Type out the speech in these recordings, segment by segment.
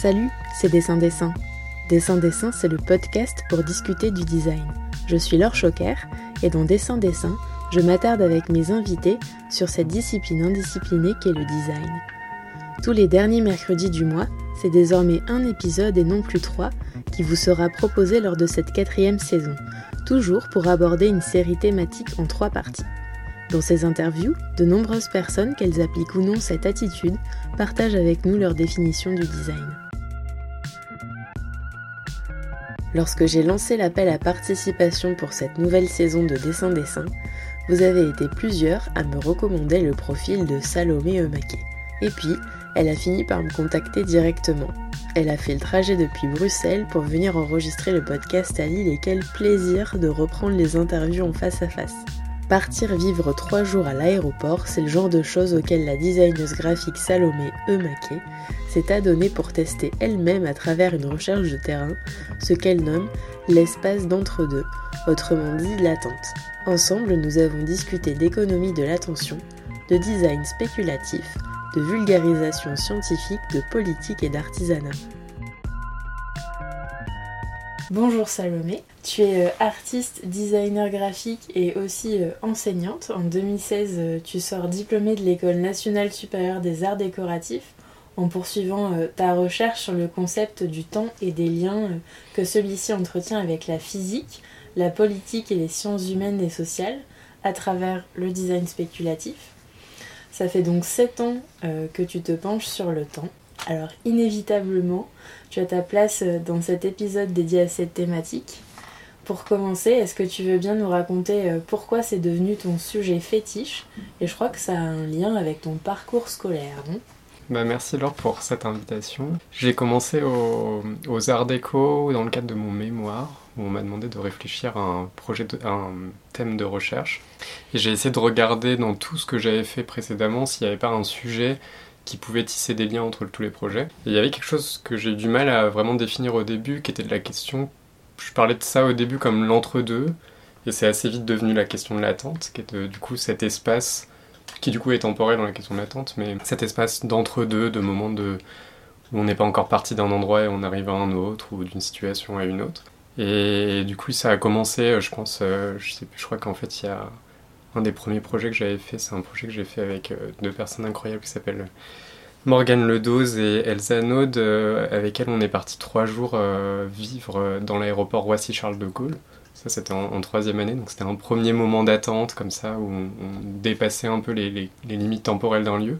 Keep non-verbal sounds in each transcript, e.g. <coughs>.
Salut, c'est Dessin Dessin. Dessin Dessin, c'est le podcast pour discuter du design. Je suis Laure Choquer et dans Dessin Dessin, je m'attarde avec mes invités sur cette discipline indisciplinée qu'est le design. Tous les derniers mercredis du mois, c'est désormais un épisode et non plus trois qui vous sera proposé lors de cette quatrième saison, toujours pour aborder une série thématique en trois parties. Dans ces interviews, de nombreuses personnes, qu'elles appliquent ou non cette attitude, partagent avec nous leur définition du design. Lorsque j'ai lancé l'appel à participation pour cette nouvelle saison de Dessin Dessin, vous avez été plusieurs à me recommander le profil de Salomé Eumaquet. Et puis, elle a fini par me contacter directement. Elle a fait le trajet depuis Bruxelles pour venir enregistrer le podcast à Lille et quel plaisir de reprendre les interviews en face à face. Partir vivre trois jours à l'aéroport, c'est le genre de choses auxquelles la designeuse graphique Salomé Eumaquet s'est adonnée pour tester elle-même à travers une recherche de terrain ce qu'elle nomme l'espace d'entre-deux, autrement dit l'attente. Ensemble, nous avons discuté d'économie de l'attention, de design spéculatif, de vulgarisation scientifique, de politique et d'artisanat. Bonjour Salomé, tu es euh, artiste, designer graphique et aussi euh, enseignante. En 2016, euh, tu sors diplômée de l'École nationale supérieure des arts décoratifs en poursuivant ta recherche sur le concept du temps et des liens que celui-ci entretient avec la physique, la politique et les sciences humaines et sociales à travers le design spéculatif. Ça fait donc 7 ans que tu te penches sur le temps. Alors inévitablement, tu as ta place euh, dans cet épisode dédié à cette thématique. Pour commencer, est-ce que tu veux bien nous raconter euh, pourquoi c'est devenu ton sujet fétiche? Et je crois que ça a un lien avec ton parcours scolaire, non? Bah merci Laure pour cette invitation. J'ai commencé aux Arts Déco dans le cadre de mon mémoire où on m'a demandé de réfléchir à un projet, un thème de recherche. Et j'ai essayé de regarder dans tout ce que j'avais fait précédemment s'il n'y avait pas un sujet qui pouvait tisser des liens entre tous les projets. Et il y avait quelque chose que j'ai eu du mal à vraiment définir au début, qui était de la question. Je parlais de ça au début comme l'entre-deux, et c'est assez vite devenu la question de l'attente, qui est du coup cet espace, qui du coup est temporel dans la question de l'attente, mais cet espace d'entre-deux, de moments de, où on n'est pas encore parti d'un endroit et on arrive à un autre, ou d'une situation à une autre. Et du coup, ça a commencé, je pense, euh, je sais plus, je crois qu'en fait, il y a un des premiers projets que j'avais fait, c'est un projet que j'ai fait avec euh, deux personnes incroyables qui s'appellent Morgane Ledoz et Elsa Naud, euh, avec elles on est parti trois jours euh, vivre dans l'aéroport Roissy-Charles de Gaulle. Ça c'était en, troisième année, donc c'était un premier moment d'attente comme ça où on, dépassait un peu les, limites temporelles d'un lieu,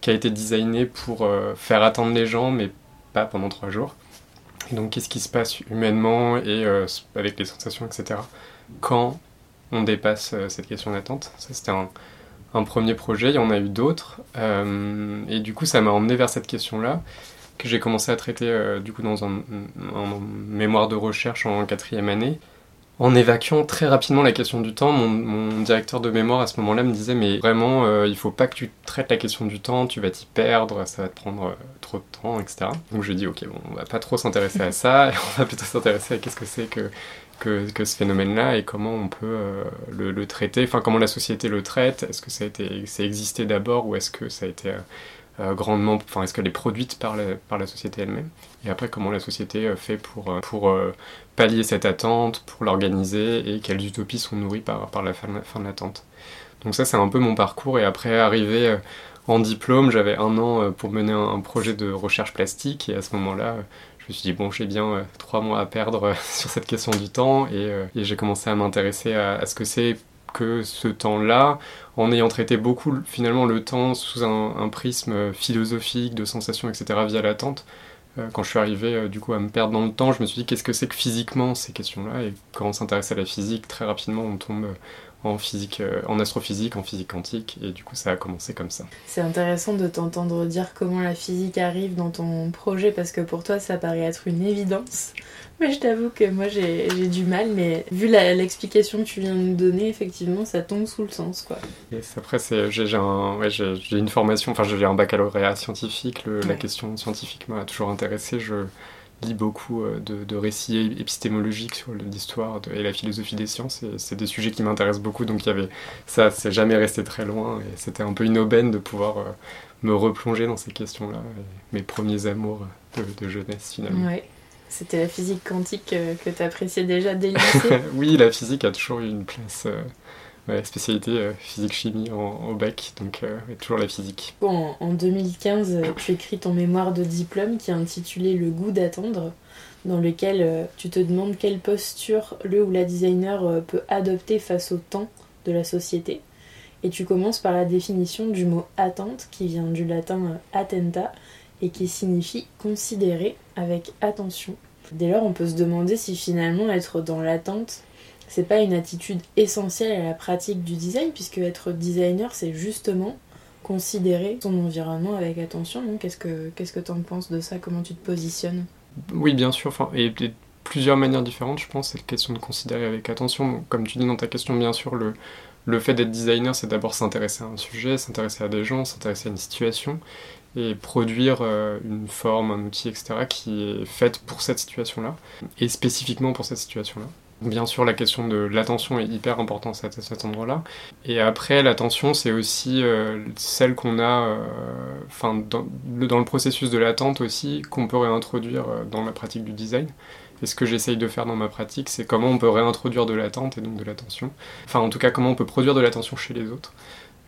qui a été designé pour faire attendre les gens, mais pas pendant trois jours. Et donc qu'est-ce qui se passe humainement et avec les sensations, etc. Quand on dépasse euh, cette question d'attente. Ça, c'était un, premier projet, il y en a eu d'autres. Euh, et du coup, ça m'a emmené vers cette question-là, que j'ai commencé à traiter euh, du coup dans un, mémoire de recherche en quatrième année. En évacuant très rapidement la question du temps, mon, directeur de mémoire à ce moment-là me disait mais vraiment il faut pas que tu traites la question du temps, tu vas t'y perdre, ça va te prendre trop de temps, etc. Donc je dis ok bon on va pas trop s'intéresser à ça, <laughs> on va plutôt s'intéresser à qu'est-ce que c'est que que, ce phénomène-là et comment on peut euh, le, traiter, enfin comment la société le traite, est-ce que ça a été, ça existé d'abord ou est-ce que ça a été euh, euh, grandement, enfin est-ce qu'elle est produite par la, par la société elle-même? Et après comment la société fait pour, pour pallier cette attente, pour l'organiser et quelles utopies sont nourries par, par la fin, fin de l'attente? Donc ça c'est un peu mon parcours et après arriver en diplôme, j'avais un an pour mener un, projet de recherche plastique et à ce moment-là, me suis dit, bon, j'ai bien euh, trois mois à perdre euh, <laughs> sur cette question du temps euh, et, j'ai commencé à m'intéresser à, ce que c'est que ce temps-là, en ayant traité beaucoup finalement le temps sous un, prisme philosophique, de sensations, etc., via l'attente. quand je suis arrivé du coup à me perdre dans le temps, je me suis dit qu'est-ce que c'est que physiquement ces questions-là Et quand on s'intéresse à la physique, très rapidement on tombe en physique, euh, en astrophysique, en physique quantique, et du coup ça a commencé comme ça. C'est intéressant de t'entendre dire comment la physique arrive dans ton projet parce que pour toi ça paraît être une évidence. Mais je t'avoue que moi j'ai du mal, mais vu l'explication que tu viens de nous donner, effectivement ça tombe sous le sens quoi. Et après j'ai un, ouais, une formation, enfin j'ai un baccalauréat scientifique, la question scientifique m'a toujours intéressé. Je, lis beaucoup euh, de, récits épistémologiques sur l'histoire et la philosophie des sciences. c'est des sujets qui m'intéressent beaucoup, donc il y avait ça, c'est jamais resté très loin. Et c'était un peu une aubaine de pouvoir euh, me replonger dans ces questions-là. Mes premiers amours de, jeunesse finalement. Ouais. C'était la physique quantique que tu appréciais déjà dès le lycée? <laughs> Oui, la physique a toujours eu une place. Spécialité physique-chimie en, bac, donc toujours la physique. Bon, en 2015, tu écris ton mémoire de diplôme qui est intitulé Le goût d'attendre dans lequel euh, tu te demandes quelle posture le ou la designer euh, peut adopter face au temps de la société. Et tu commences par la définition du mot attente qui vient du latin euh, attenta et qui signifie considérer avec attention. Dès lors, on peut se demander si finalement être dans l'attente, c'est pas une attitude essentielle à la pratique du design, puisque être designer, c'est justement considérer son environnement avec attention. Qu'est-ce que qu'est-ce que tu en penses de ça? Comment tu te positionnes? Oui, bien sûr. Enfin, et, de plusieurs manières différentes, je pense. C'est une question de considérer avec attention. comme tu dis dans ta question, bien sûr, le, le fait d'être designer, c'est d'abord s'intéresser à un sujet, s'intéresser à des gens, s'intéresser à une situation et produire euh, une forme, un outil, etc., qui est faite pour cette situation-là, et spécifiquement pour cette situation-là. Bien sûr, la question de l'attention est hyper importante à cet endroit-là. Et après, l'attention, c'est aussi euh, celle qu'on a, euh, enfin, dans, le processus de l'attente aussi, qu'on peut réintroduire euh, dans la pratique du design. Et ce que j'essaye de faire dans ma pratique, c'est comment on peut réintroduire de l'attente et donc de l'attention. Enfin, en tout cas, comment on peut produire de l'attention chez les autres.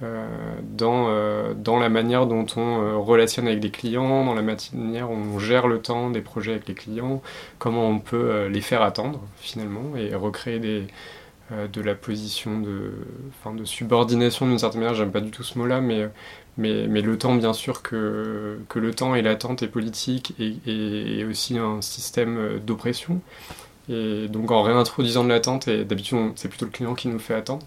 Euh, dans, euh, dans la manière dont on euh, relationne avec des clients, dans la manière dont on gère le temps des projets avec les clients, comment on peut les faire attendre finalement et recréer de la position de, subordination d'une certaine manière, j'aime pas du tout ce mot-là, mais, le temps, bien sûr, que, que le temps et l'attente est politique et, et, aussi un système d'oppression. Et donc en réintroduisant de l'attente, et d'habitude c'est plutôt le client qui nous fait attendre,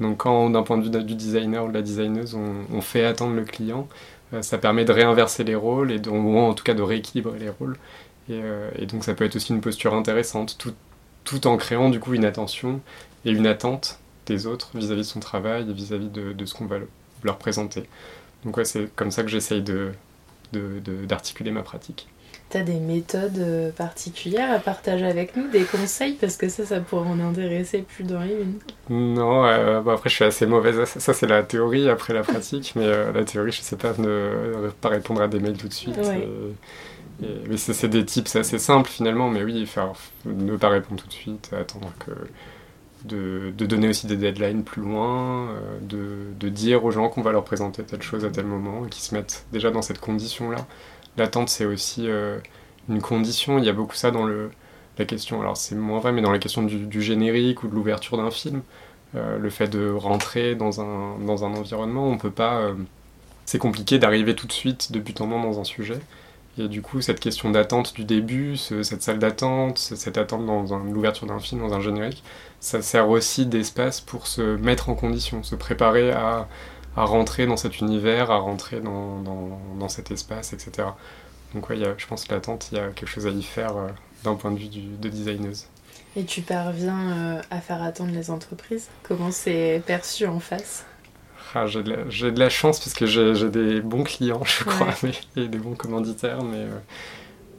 donc quand d'un point de vue du designer ou de la designeuse, on, fait attendre le client, euh, ça permet de réinverser les rôles, et ou en tout cas de rééquilibrer les rôles. Euh, et, donc ça peut être aussi une posture intéressante, tout, en créant du coup une attention et une attente des autres vis-à-vis de son travail et vis-à-vis de, de, ce qu'on va leur présenter. Donc c'est comme ça que j'essaye d'articuler de, de, ma pratique. T'as des méthodes euh, particulières à partager avec nous, des conseils? Parce que ça, ça pourrait en intéresser plus dans une. Non, euh, après je suis assez mauvaise. Ça, c'est la théorie après la pratique, mais euh, la théorie, je sais pas, ne pas répondre à des mails tout de suite. mais c'est des tips assez simples finalement, mais oui, faire, ne pas répondre tout de suite, attendre que. De, de donner aussi des deadlines plus loin, de, de dire aux gens qu'on va leur présenter telle chose à tel moment et qu'ils se mettent déjà dans cette condition-là l'attente, c'est aussi euh, une condition. Il y a beaucoup ça dans le, la question, alors c'est moins vrai, mais dans la question du, générique ou de l'ouverture d'un film. Euh, le fait de rentrer dans un, dans un environnement, on peut pas. Euh, c'est compliqué d'arriver tout de suite, de but en blanc, dans un sujet. Et du coup, cette question d'attente du début, cette salle d'attente, cette attente dans l'ouverture d'un film, dans un générique, ça sert aussi d'espace pour se mettre en condition, se préparer à, à rentrer dans cet univers, à rentrer dans, dans, cet espace, etc. Donc ouais, je pense que l'attente, il y a quelque chose à y faire euh, d'un point de vue du, de designeuse. Et tu parviens euh, à faire attendre les entreprises? Comment c'est perçu en face? Ah, J'ai de, de, la chance parce que j'ai des bons clients, je crois, <laughs> et des bons commanditaires, mais euh,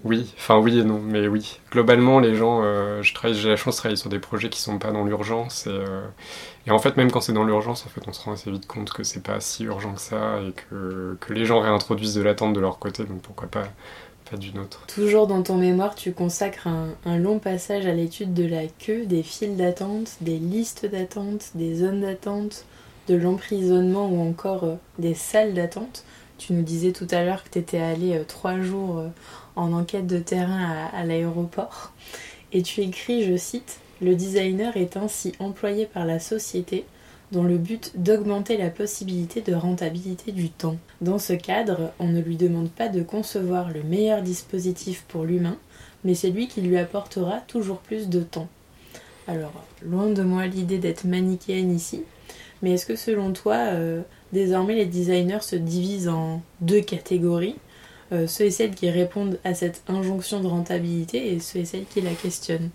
oui, enfin oui et non, mais oui. Globalement, les gens, euh, j'ai la chance de travailler sur des projets qui sont pas dans l'urgence et, euh, et, en fait, même quand c'est dans l'urgence, en fait, on se rend assez vite compte que c'est pas si urgent que ça et que, que les gens réintroduisent de l'attente de leur côté, donc pourquoi pas, pas d'une autre. Toujours dans ton mémoire, tu consacres un, un long passage à l'étude de la queue, des files d'attente, des listes d'attente, des zones d'attente, de l'emprisonnement ou encore euh, des salles d'attente. Tu nous disais tout à l'heure que tu étais allé trois jours en enquête de terrain à, l'aéroport. Et tu écris, je cite, Le designer est ainsi employé par la société dans le but d'augmenter la possibilité de rentabilité du temps. Dans ce cadre, on ne lui demande pas de concevoir le meilleur dispositif pour l'humain, mais c'est lui qui lui apportera toujours plus de temps. Alors, loin de moi l'idée d'être manichéenne ici, mais est-ce que selon toi, euh, désormais les designers se divisent en deux catégories? Euh, ceux et celles qui répondent à cette injonction de rentabilité et ceux et celles qui la questionnent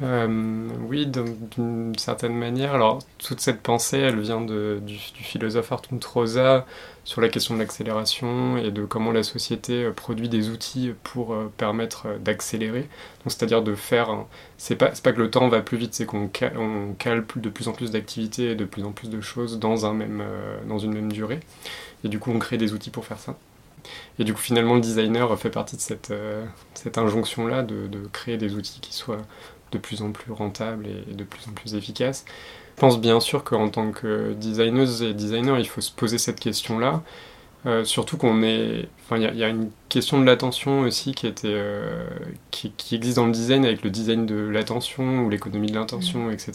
euh, oui, d'une certaine manière. Alors, toute cette pensée, elle vient du, philosophe Arthur Rosa sur la question de l'accélération et de comment la société euh, produit des outils pour permettre d'accélérer. C'est-à-dire de faire. C'est pas, pas que le temps va plus vite, c'est qu'on cale, de plus en plus d'activités et de plus en plus de choses dans, un même, dans une même durée. Et du coup, on crée des outils pour faire ça. Et du coup, finalement, le designer fait partie de cette, cette injonction-là de, de, créer des outils qui soient de plus en plus rentables et de plus en plus efficaces. Je pense bien sûr qu'en tant que designeuse et designer, il faut se poser cette question-là. Euh, surtout qu'on est. Enfin, il y, a une question de l'attention aussi qui, était, euh, qui, existe dans le design avec le design de l'attention ou l'économie de l'intention, mm. etc.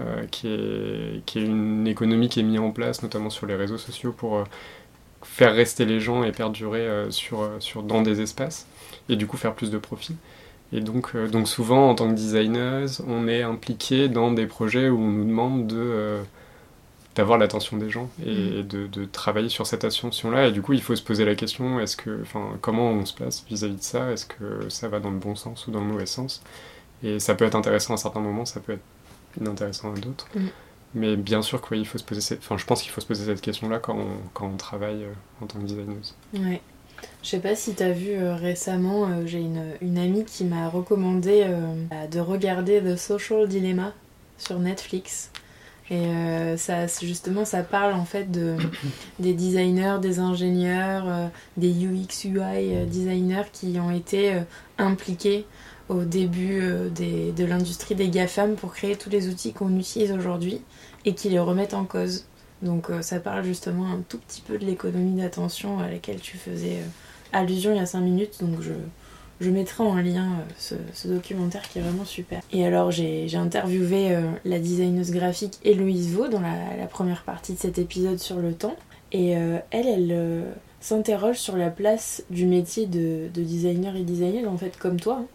Euh, qui, est, qui est une économie qui est mise en place notamment sur les réseaux sociaux pour faire rester les gens et perdurer sur, sur, dans des espaces et du coup faire plus de profit. Et donc, donc souvent en tant que designer, on est impliqué dans des projets où on nous demande de d'avoir l'attention des gens et, mm. de, travailler sur cette attention-là. Et du coup, il faut se poser la question est-ce que, enfin, comment on se place vis-à-vis de ça? Est-ce que ça va dans le bon sens ou dans le mauvais sens? Et ça peut être intéressant à certains moments, ça peut être inintéressant à d'autres. Mm. Mais bien sûr il faut se poser cette... enfin, je pense qu'il faut se poser cette question-là quand on, quand on travaille euh, en tant que designer. Ouais. Je sais pas si tu as vu euh, récemment, euh, j'ai une, une, amie qui m'a recommandé de regarder The Social Dilemma sur Netflix. Et ça, justement, ça parle en fait de, <coughs> des designers, des ingénieurs, des UX, UI designers qui ont été impliqués au début des, de l'industrie des GAFAM pour créer tous les outils qu'on utilise aujourd'hui et qui les remettent en cause. Donc ça parle justement un tout petit peu de l'économie d'attention à laquelle tu faisais allusion il y a 5 minutes. Donc je, je mettrai en lien euh, ce, documentaire qui est vraiment super. Et alors j'ai interviewé euh, la designeuse graphique Héloïse Vaux dans la, première partie de cet épisode sur le temps. Et euh, elle, elle s'interroge sur la place du métier de, designer et designer, en fait comme toi. Hein.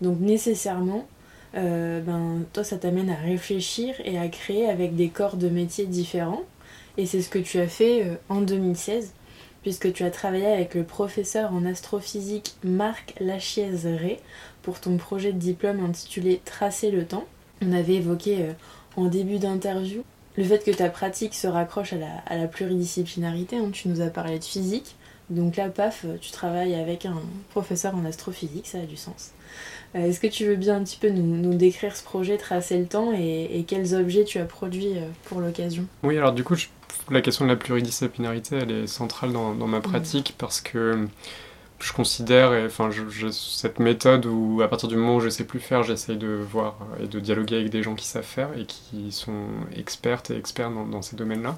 Donc nécessairement, ben, toi ça t'amène à réfléchir et à créer avec des corps de métiers différents. Et c'est ce que tu as fait en 2016 puisque tu as travaillé avec le professeur en astrophysique Marc Lachiez-Ré pour ton projet de diplôme intitulé Tracer le temps. On avait évoqué euh, en début d'interview le fait que ta pratique se raccroche à la, pluridisciplinarité. Hein. Tu nous as parlé de physique. Donc là, paf, tu travailles avec un professeur en astrophysique, ça a du sens. Euh, est-ce que tu veux bien un petit peu nous, décrire ce projet, tracer le temps et, quels objets tu as produits euh, pour l'occasion? Oui, alors du coup, je la question de la pluridisciplinarité, elle est centrale dans, ma mm. pratique parce que je considère, enfin, cette méthode où à partir du moment où je sais plus faire, j'essaye de voir et de dialoguer avec des gens qui savent faire et qui sont expertes et experts dans, ces domaines-là.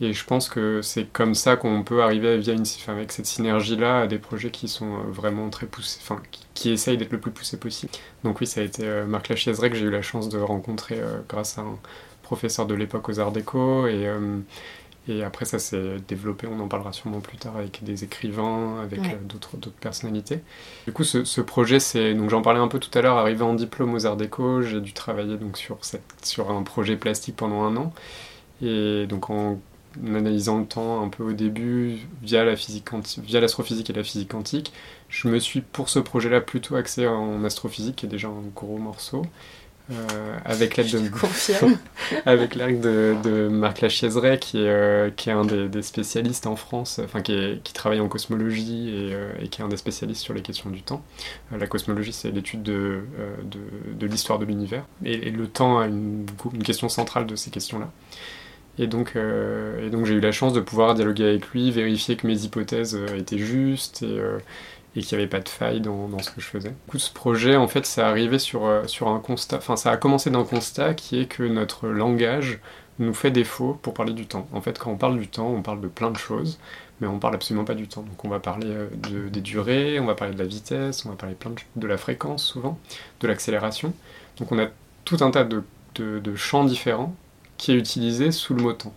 Et je pense que c'est comme ça qu'on peut arriver via une, avec cette synergie-là à des projets qui sont vraiment très poussés, enfin, qui, essayent d'être le plus poussés possible. Donc oui, ça a été euh, Marc Lachiezeret que j'ai eu la chance de rencontrer euh, grâce à un professeur de l'époque aux Arts Déco et euh, et après, ça s'est développé, on en parlera sûrement plus tard avec des écrivains, avec euh, d'autres, personnalités. Du coup, ce, projet, c'est, donc j'en parlais un peu tout à l'heure, arrivé en diplôme aux Arts Déco, j'ai dû travailler donc sur, cette, sur un projet plastique pendant un an. Et donc en analysant le temps un peu au début, via, la physique via l'astrophysique et la physique quantique, je me suis pour ce projet-là plutôt axé en astrophysique, qui est déjà un gros morceau. Euh, avec l'aide de <laughs> avec l'aide de, de, Marc Lachiezeret qui est euh, qui est un des, spécialistes en France enfin qui, qui travaille en cosmologie et, euh, et, qui est un des spécialistes sur les questions du temps. La cosmologie c'est l'étude de, de, de l'histoire de l'univers. Et, le temps a une, une, question centrale de ces questions là et donc, et donc j'ai eu la chance de pouvoir dialoguer avec lui, vérifier que mes hypothèses étaient justes et, et qu'il n'y avait pas de faille dans, ce que je faisais. Du coup, ce projet, en fait, ça euh, a commencé d'un constat qui est que notre langage nous fait défaut pour parler du temps. En fait, quand on parle du temps, on parle de plein de choses, mais on parle absolument pas du temps. Donc, on va parler euh, de, des durées, on va parler de la vitesse, on va parler de, la fréquence souvent, de l'accélération. Donc, on a tout un tas de champs différents qui est utilisé sous le mot temps.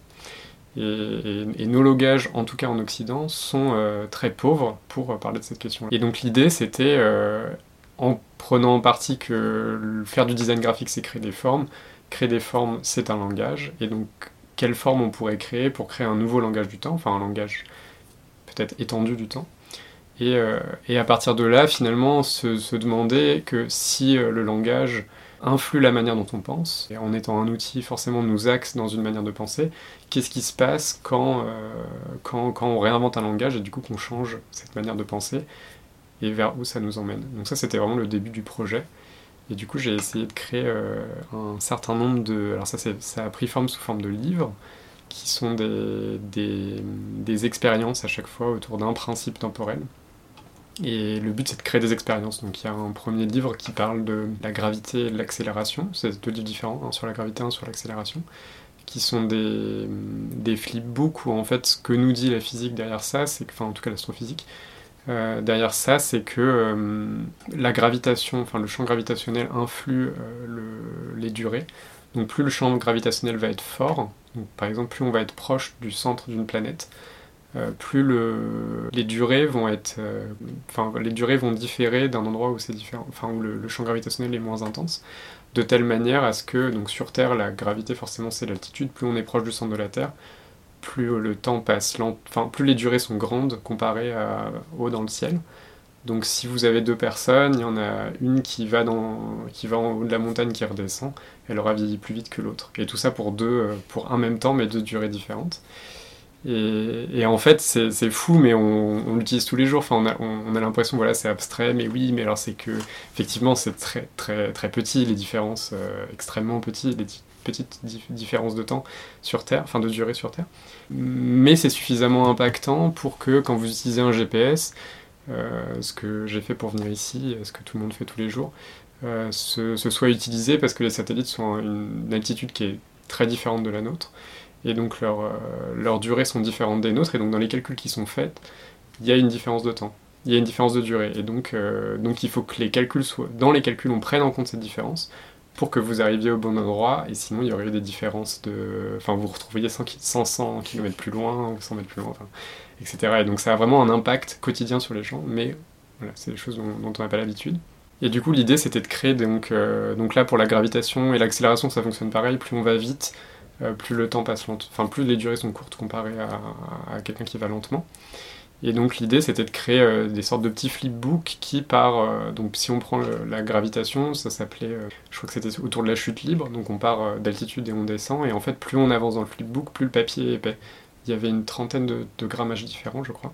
Et, nos logages, en tout cas en Occident, sont euh, très pauvres pour euh, parler de cette question. Et donc l'idée, c'était, euh, en prenant en partie que faire du design graphique, c'est créer des formes, créer des formes, c'est un langage, et donc quelle forme on pourrait créer pour créer un nouveau langage du temps, enfin un langage peut-être étendu du temps. Et, à partir de là, finalement, se demander que si le langage influe la manière dont on pense. Et en étant un outil, forcément, nous axe dans une manière de penser. Qu'est-ce qui se passe quand, euh, quand, quand, on réinvente un langage et du coup qu'on change cette manière de penser et vers où ça nous emmène. Donc ça, c'était vraiment le début du projet. Et du coup, j'ai essayé de créer euh, un certain nombre de... Alors ça, ça a pris forme sous forme de livres. qui sont des, des, expériences à chaque fois autour d'un principe temporel. Et le but, c'est de créer des expériences. Donc, il y a un premier livre qui parle de la gravité et de l'accélération. C'est deux livres différents, un sur la gravité, un sur l'accélération, qui sont des, des flipbooks où, en fait, ce que nous dit la physique derrière ça, c'est que, enfin, en tout cas, l'astrophysique, euh, derrière ça, c'est que euh, la gravitation, enfin, le champ gravitationnel influe euh, les durées. Donc, plus le champ gravitationnel va être fort, par exemple, plus on va être proche du centre d'une planète, euh, plus les durées vont être, euh, enfin les durées vont différer d'un endroit où c'est différent, enfin où le, champ gravitationnel est moins intense, de telle manière à ce que donc sur Terre la gravité forcément c'est l'altitude, plus on est proche du centre de la Terre, plus le temps passe enfin plus les durées sont grandes comparées à haut dans le ciel. Donc si vous avez deux personnes, il y en a une qui va, dans, qui va en haut de la montagne qui redescend, elle aura vieilli plus vite que l'autre. Et tout ça pour deux, euh, pour un même temps, mais deux durées différentes. Et, en fait, c'est fou, mais on, l'utilise tous les jours. Enfin, on a, l'impression, voilà, c'est abstrait, mais oui, mais alors c'est que, effectivement, c'est très, très, très petit, les différences, euh, extrêmement petites, les petites différences de temps sur Terre, enfin de durée sur Terre. Mais c'est suffisamment impactant pour que, quand vous utilisez un GPS, euh, ce que j'ai fait pour venir ici, ce que tout le monde fait tous les jours, euh, ce, soit utilisé parce que les satellites sont à une altitude qui est très différente de la nôtre, et donc leurs leur durées sont différentes des nôtres, et donc dans les calculs qui sont faits, il y a une différence de temps, il y a une différence de durée, et donc, euh, donc il faut que les calculs soient, dans les calculs on prenne en compte cette différence pour que vous arriviez au bon endroit, et sinon il y aurait eu des différences de... Enfin vous vous retrouveriez 100, 100 km plus loin, ou 100 mètres plus loin, enfin, etc. Et donc ça a vraiment un impact quotidien sur les gens, mais voilà, c'est des choses dont, on n'a pas l'habitude. Et du coup, l'idée, c'était de créer, donc, euh, donc là, pour la gravitation et l'accélération, ça fonctionne pareil, plus on va vite, euh, plus le temps passe lent, enfin, plus les durées sont courtes comparées à, quelqu'un qui va lentement. Et donc l'idée c'était de créer euh, des sortes de petits flipbooks qui par donc si on prend la gravitation, ça s'appelait, je crois que c'était autour de la chute libre, donc on part d'altitude et on descend, et en fait plus on avance dans le flipbook, plus le papier est épais il y avait une trentaine de, grammages différents, je crois.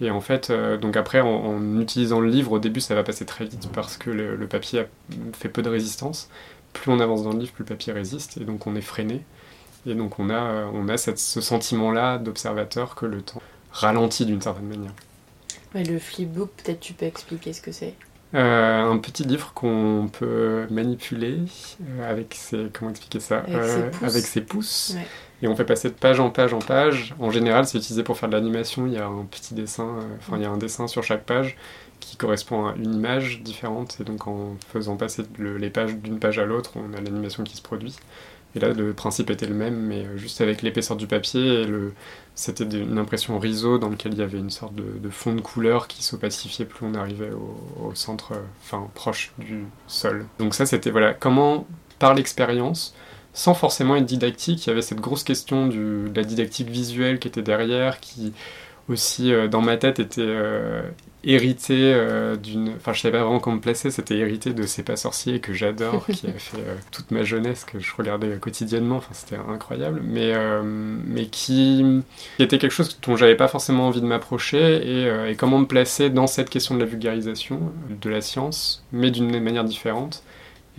Et en fait, euh, donc après, en, utilisant le livre, au début, ça va passer très vite parce que le, papier fait peu de résistance. Plus on avance dans le livre, plus le papier résiste, et donc on est freiné. Et donc on a, on a cette, ce sentiment-là d'observateur que le temps ralentit d'une certaine manière. le flipbook, peut-être tu peux expliquer ce que c'est? Euh, un petit livre qu'on peut manipuler euh, avec ses comment expliquer ça? Avec ses pouces, et on fait passer de page en page en page. En général, c'est utilisé pour faire de l'animation. Il y a un petit dessin, euh, enfin, il y a un dessin sur chaque page qui correspond à une image différente. Et donc, en faisant passer les pages d'une page à l'autre, on a l'animation qui se produit. Et là, le principe était le même, mais euh, juste avec l'épaisseur du papier. C'était une impression riso dans lequel il y avait une sorte de, fond de couleur qui s'opacifiait plus on arrivait au, centre, euh, enfin proche du sol. Donc ça, c'était voilà comment par l'expérience sans forcément être didactique. Il y avait cette grosse question de la didactique visuelle qui était derrière, qui aussi euh, dans ma tête était hérité euh, d'une. Enfin, je savais pas vraiment comment me placer, c'était hérité de C'est pas sorcier que j'adore, qui a <laughs> fait toute ma jeunesse, que je regardais quotidiennement, enfin, c'était incroyable, mais, mais qui, était quelque chose dont j'avais pas forcément envie de m'approcher, et, et, comment me placer dans cette question de la vulgarisation de la science, mais d'une manière différente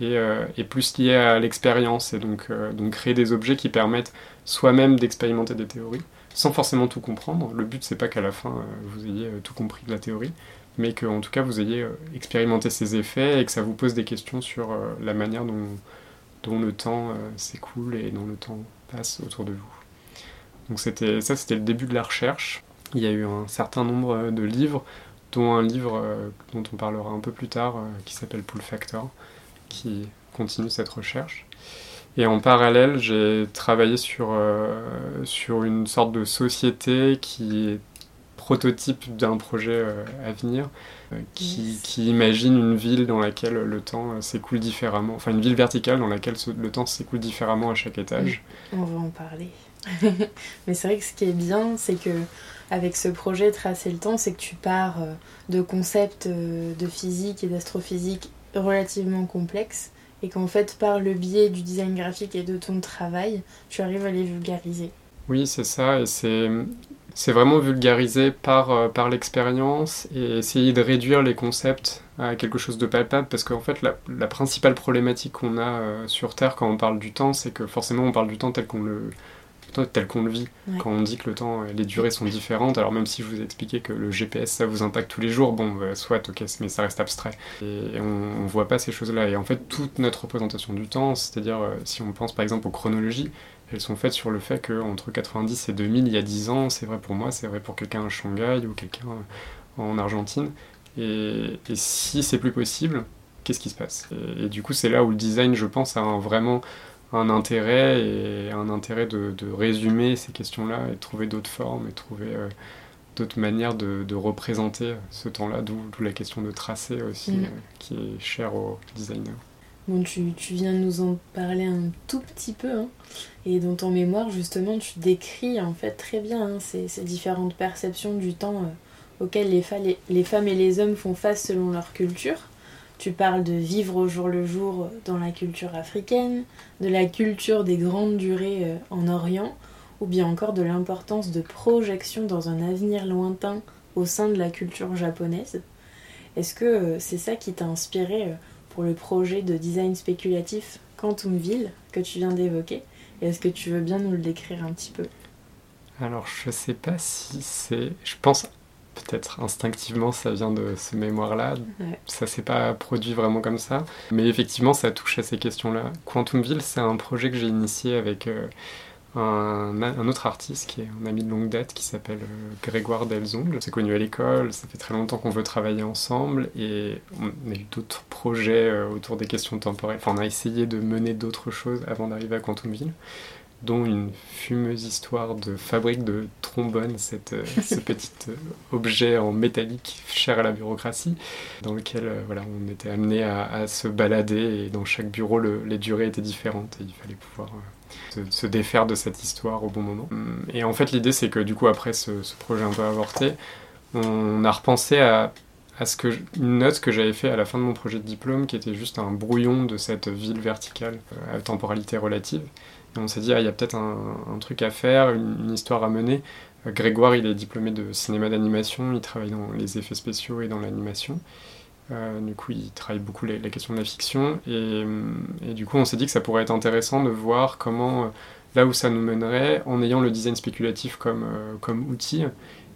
euh, et, plus lié à l'expérience. Et donc, euh, donc créer des objets qui permettent soi-même d'expérimenter des théories sans forcément tout comprendre. Le but c'est pas qu'à la fin euh, vous ayez tout compris de la théorie, mais qu'en tout cas vous ayez expérimenté ses effets et que ça vous pose des questions sur la manière dont, dont le temps s'écoule et dont le temps passe autour de vous. Donc c'était ça c'était le début de la recherche. Il y a eu un certain nombre de livres, dont un livre dont on parlera un peu plus tard qui s'appelle Pull Factor, qui continue cette recherche. Et en parallèle, j'ai travaillé sur, euh, sur une sorte de société qui est prototype d'un projet euh, à venir, euh, qui, qui, imagine une ville dans laquelle le temps s'écoule différemment, enfin une ville verticale dans laquelle le temps s'écoule différemment à chaque étage. On va en parler. <laughs> Mais c'est vrai que ce qui est bien, c'est que avec ce projet Tracer le temps, c'est que tu pars de concepts de physique et d'astrophysique relativement complexes et qu'en fait par le biais du design graphique et de ton travail, tu arrives à les vulgariser. Oui, c'est ça, et c'est, c'est vraiment vulgarisé par, euh, par l'expérience et essayer de réduire les concepts à quelque chose de palpable, parce qu'en fait la, la, principale problématique qu'on a euh, sur Terre quand on parle du temps, c'est que forcément on parle du temps tel qu'on le tel qu'on le vit. Quand on dit que le temps, les durées sont différentes, alors même si je vous ai expliqué que le GPS ça vous impacte tous les jours, bon, bah, soit, ok, mais ça reste abstrait. Et on, ne voit pas ces choses-là. Et en fait, toute notre représentation du temps, c'est-à-dire euh, si on pense par exemple aux chronologies, elles sont faites sur le fait qu'entre 90 et 2000, il y a 10 ans, c'est vrai pour moi, c'est vrai pour quelqu'un à Shanghai ou quelqu'un en Argentine. Et, si c'est plus possible, qu'est-ce qui se passe? Et, du coup, c'est là où le design, je pense, a un, vraiment un intérêt et un intérêt de, résumer ces questions-là et de trouver d'autres formes et trouver euh, d'autres manières de, représenter ce temps-là, d'où la question de tracer aussi, mm. euh, qui est chère aux designers. Bon, tu, viens de nous en parler un tout petit peu, hein. et dans ton mémoire, justement, tu décris en fait très bien hein, ces, différentes perceptions du temps euh, auxquelles les, les femmes et les hommes font face selon leur culture. Tu parles de vivre au jour le jour dans la culture africaine, de la culture des grandes durées euh, en Orient, ou bien encore de l'importance de projection dans un avenir lointain au sein de la culture japonaise. Est-ce que euh, c'est ça qui t'a inspiré euh, pour le projet de design spéculatif Quantumville que tu viens d'évoquer? Est-ce que tu veux bien nous le décrire un petit peu? Alors je sais pas si c'est... Je pense peut-être instinctivement ça vient de ce mémoire-là. Ça s'est pas produit vraiment comme ça. Mais effectivement, ça touche à ces questions-là. Quantumville, c'est un projet que j'ai initié avec euh, un, autre artiste qui est un ami de longue date qui s'appelle euh, Grégoire Delzongle. On s'est connu à l'école, ça fait très longtemps qu'on veut travailler ensemble et on a eu d'autres projets euh, autour des questions temporelles. Enfin, on a essayé de mener d'autres choses avant d'arriver à Quantumville dont une fumeuse histoire de fabrique de trombone, cette, euh, <laughs> ce petit euh, objet en métallique cher à la bureaucratie, dans lequel euh, voilà, on était amené à, se balader et dans chaque bureau les durées étaient différentes et il fallait pouvoir se, défaire de cette histoire au bon moment. Et en fait l'idée c'est que du coup après ce, projet un peu avorté, on a repensé à à ce que une note que j'avais fait à la fin de mon projet de diplôme qui était juste un brouillon de cette ville verticale à temporalité relative on s'est dit, ah, il y a peut-être un, truc à faire, une, histoire à mener. Euh, Grégoire, il est diplômé de cinéma d'animation, il travaille dans les effets spéciaux et dans l'animation. Euh, du coup, il travaille beaucoup les, questions de la fiction. Et, du coup, on s'est dit que ça pourrait être intéressant de voir comment, euh, là où ça nous mènerait, en ayant le design spéculatif comme outil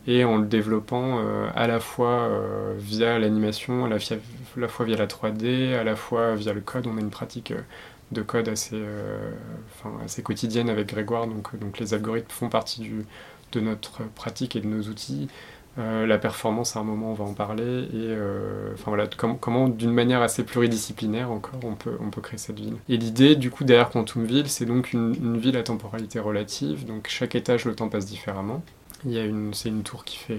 et en le développant à la fois via l'animation, à la, fois via la 3D, à la fois via le code. On a une pratique de code assez, euh, assez quotidienne avec Grégoire, donc, euh, les algorithmes font partie de notre pratique et de nos outils. Euh, la performance, à un moment, on va en parler. Et voilà, comment d'une manière assez pluridisciplinaire encore, on peut, on peut créer cette ville. Et l'idée, du coup, derrière Quantumville, c'est donc une, une, ville à temporalité relative. Donc chaque étage, le temps passe différemment. Il y a une, c'est une tour qui fait,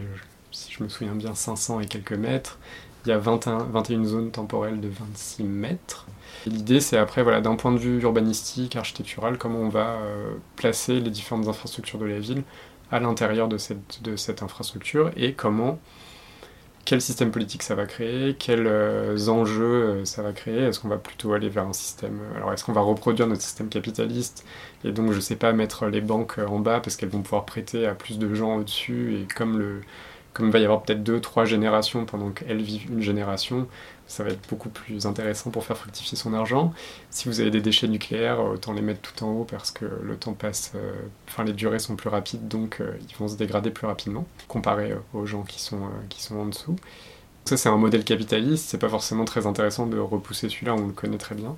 si je me souviens bien, 500 et quelques mètres. Il y a 21, 21 zones temporelles de 26 mètres. L'idée, c'est après, voilà, d'un point de vue urbanistique, architectural, comment on va euh, placer les différentes infrastructures de la ville à l'intérieur de cette, de cette infrastructure et comment, quel système politique ça va créer, quels euh, enjeux euh, ça va créer. Est-ce qu'on va plutôt aller vers un système. Alors, est-ce qu'on va reproduire notre système capitaliste et donc, je sais pas, mettre les banques en bas parce qu'elles vont pouvoir prêter à plus de gens au-dessus et comme le comme il va y avoir peut-être deux, trois générations pendant qu'elles vivent une génération, ça va être beaucoup plus intéressant pour faire fructifier son argent. Si vous avez des déchets nucléaires, autant les mettre tout en haut parce que le temps passe, euh, enfin les durées sont plus rapides, donc euh, ils vont se dégrader plus rapidement, comparé euh, aux gens qui sont, qui sont en dessous. Ça c'est un modèle capitaliste, c'est pas forcément très intéressant de repousser celui-là, on le connaît très bien.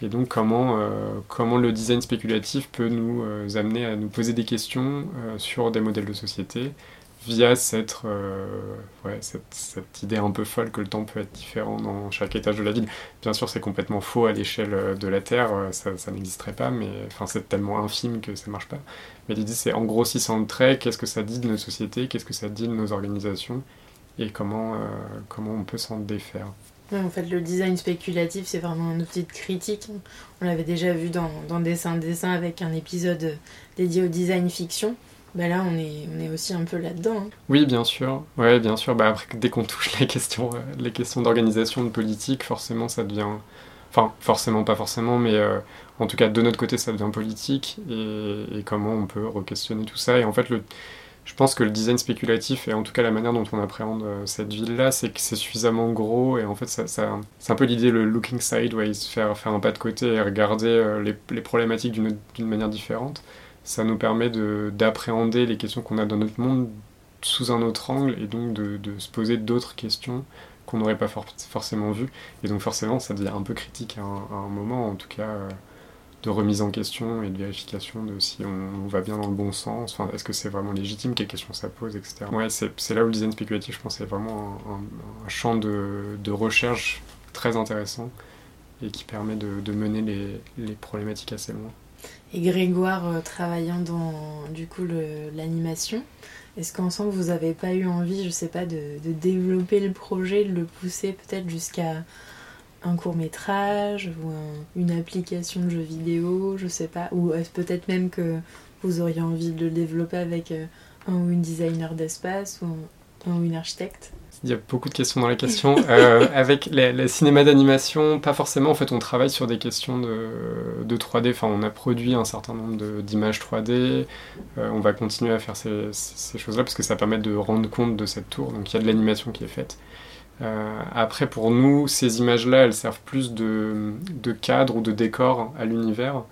Et donc comment, comment le design spéculatif peut nous amener à nous poser des questions sur des modèles de société, via cette, euh, cette, idée un peu folle que le temps peut être différent dans chaque étage de la ville. Bien sûr, c'est complètement faux à l'échelle euh, de la Terre, euh, ça, ça n'existerait pas, mais enfin, c'est tellement infime que ça marche pas. Mais l'idée, c'est en grossissant le trait, qu'est-ce que ça dit de nos sociétés, qu'est-ce que ça dit de nos organisations, et comment, comment on peut s'en défaire. en fait, le design spéculatif, c'est vraiment un outil de critique. On l'avait déjà vu dans, dans Dessin Dessin avec un épisode dédié au design fiction. Bah là, on est, on est aussi un peu là-dedans. Hein. Oui, bien sûr. Ouais, bien sûr. Bah après, dès qu'on touche les questions, euh, les questions d'organisation, de politique, forcément, ça devient. Enfin, forcément, pas forcément, mais euh, en tout cas, de notre côté, ça devient politique. Et, comment on peut re-questionner tout ça. Et en fait, je pense que le design spéculatif, et en tout cas la manière dont on appréhende euh, cette ville-là, c'est que c'est suffisamment gros. Et en fait, c'est un peu l'idée, le looking sideways, faire, faire un pas de côté et regarder les problématiques d'une manière différente ça nous permet d'appréhender les questions qu'on a dans notre monde sous un autre angle et donc de, de se poser d'autres questions qu'on n'aurait pas forcément vues. Et donc forcément, ça devient un peu critique à un, moment, en tout cas, euh, de remise en question et de vérification de si on, va bien dans le bon sens, enfin, est-ce que c'est vraiment légitime, quelles questions ça pose, etc. Ouais, c'est là où le design spéculatif, je pense, est vraiment un, champ de, de, recherche très intéressant et qui permet de, de mener les, les problématiques assez loin et Grégoire euh, travaillant dans du coup l'animation. Est-ce qu'ensemble vous n'avez pas eu envie, je sais pas, de, développer le projet, de le pousser peut-être jusqu'à un court métrage ou une application de jeu vidéo, je sais pas, ou peut-être même que vous auriez envie de le développer avec euh, un ou une designer d'espace ou un ou une architecte? Il y a beaucoup de questions dans la question. Euh, <laughs> avec les, cinéma d'animation, pas forcément. En fait, on travaille sur des questions de, de 3D. Enfin, on a produit un certain nombre d'images 3D. Euh, on va continuer à faire ces, ces choses-là parce que ça permet de rendre compte de cette tour. Donc, il y a de l'animation qui est faite. Euh, après, pour nous, ces images-là, elles servent plus de, de cadre ou de décor à l'univers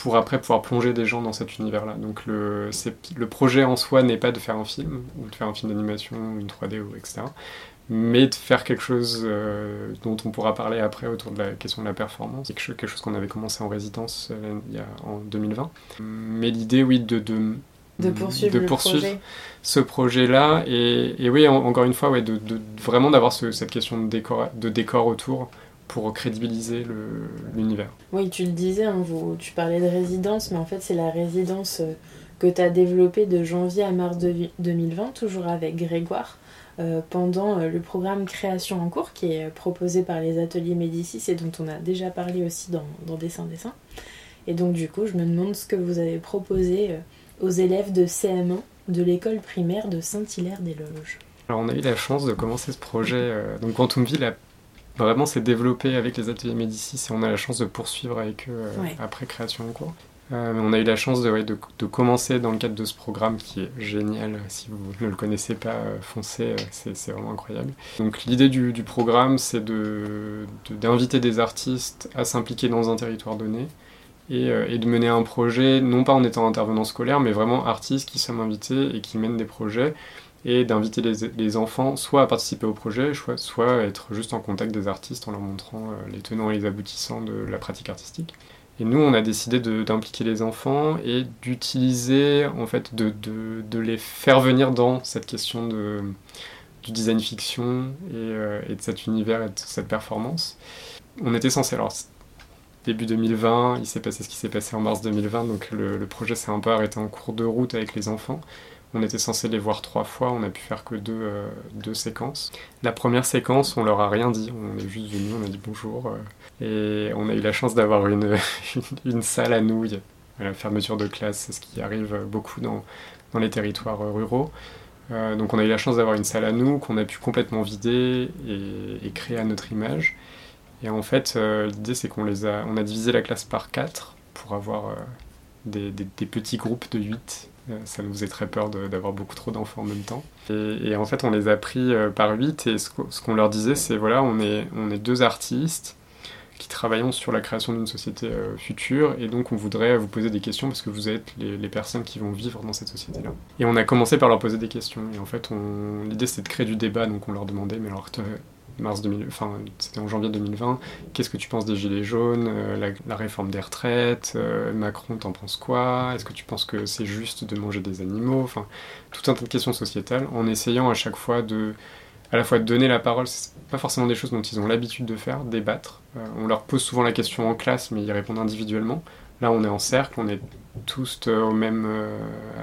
pour après pouvoir plonger des gens dans cet univers-là. Donc le, le projet en soi n'est pas de faire un film, ou de faire un film d'animation, une 3D, ou etc. Mais de faire quelque chose euh, dont on pourra parler après autour de la question de la performance. Quelque, quelque chose qu'on avait commencé en résidence euh, il y a, en 2020. Mais l'idée, oui, de, de, de poursuivre, de poursuivre ce projet-là. Et, et, oui, encore une fois, ouais, de, de vraiment d'avoir cette question de décor, de décor autour pour crédibiliser l'univers. Oui, tu le disais, hein, vous, tu parlais de résidence, mais en fait c'est la résidence euh, que tu as développée de janvier à mars 2020, toujours avec Grégoire, euh, pendant euh, le programme Création en cours qui est proposé par les ateliers Médicis et dont on a déjà parlé aussi dans, dans Dessin Dessin. Et donc du coup, je me demande ce que vous avez proposé aux élèves de CM1 de l'école primaire de Saint-Hilaire-des-Loges. Alors on a eu la chance de commencer ce projet. donc Quantumville a vraiment s'est développé avec les ateliers Médicis et on a la chance de poursuivre avec eux euh, après création en cours. Euh, on a eu la chance de, de, commencer dans le cadre de ce programme qui est génial. Si vous ne le connaissez pas, euh, foncez, c'est vraiment incroyable. Donc l'idée du, programme, c'est d'inviter de, des artistes à s'impliquer dans un territoire donné et, et, de mener un projet, non pas en étant intervenant scolaire, mais vraiment artistes qui sont invités et qui mènent des projets et d'inviter les, enfants soit à participer au projet, soit, à être juste en contact des artistes en leur montrant euh, les tenants et les aboutissants de la pratique artistique. Et nous, on a décidé d'impliquer les enfants et d'utiliser, en fait, de, de, les faire venir dans cette question de, du design fiction et, euh, de cet univers et de cette performance. On était censé, alors début 2020, il s'est passé ce qui s'est passé en mars 2020, donc le, le projet s'est un peu arrêté en cours de route avec les enfants. On était censé les voir trois fois, on a pu faire que deux, euh, deux séquences. La première séquence, on leur a rien dit, on est juste venu, on a dit bonjour. Euh, et on a eu la chance d'avoir <laughs> une, une, salle à nouilles à la fermeture de classe, c'est ce qui arrive beaucoup dans, dans les territoires euh, ruraux. donc on a eu la chance d'avoir une salle à nous qu'on a pu complètement vider et, créer à notre image. Et en fait, l'idée c'est qu'on les a, on a divisé la classe par quatre pour avoir des, des, des, petits groupes de 8 euh, ça nous faisait très peur d'avoir beaucoup trop d'enfants en même temps. Et, en fait, on les a pris euh, par huit et ce, qu'on leur disait, c'est voilà, on est, deux artistes qui travaillons sur la création d'une société euh, future et donc on voudrait vous poser des questions parce que vous êtes les personnes qui vont vivre dans cette société-là. Et on a commencé par leur poser des questions et en fait l'idée c'était de créer du débat donc on leur demandait mais alors mars 2000, enfin c'était en janvier 2020. Qu'est-ce que tu penses des gilets jaunes, euh, la, réforme des retraites, euh, Macron t'en penses quoi? Est-ce que tu penses que c'est juste de manger des animaux? Enfin, tout un tas de questions sociétales, en essayant à chaque fois de, à la fois de donner la parole, c'est pas forcément des choses dont ils ont l'habitude de faire, débattre. Euh, on leur pose souvent la question en classe, mais ils répondent individuellement. Là, on est en cercle, on est tous au même,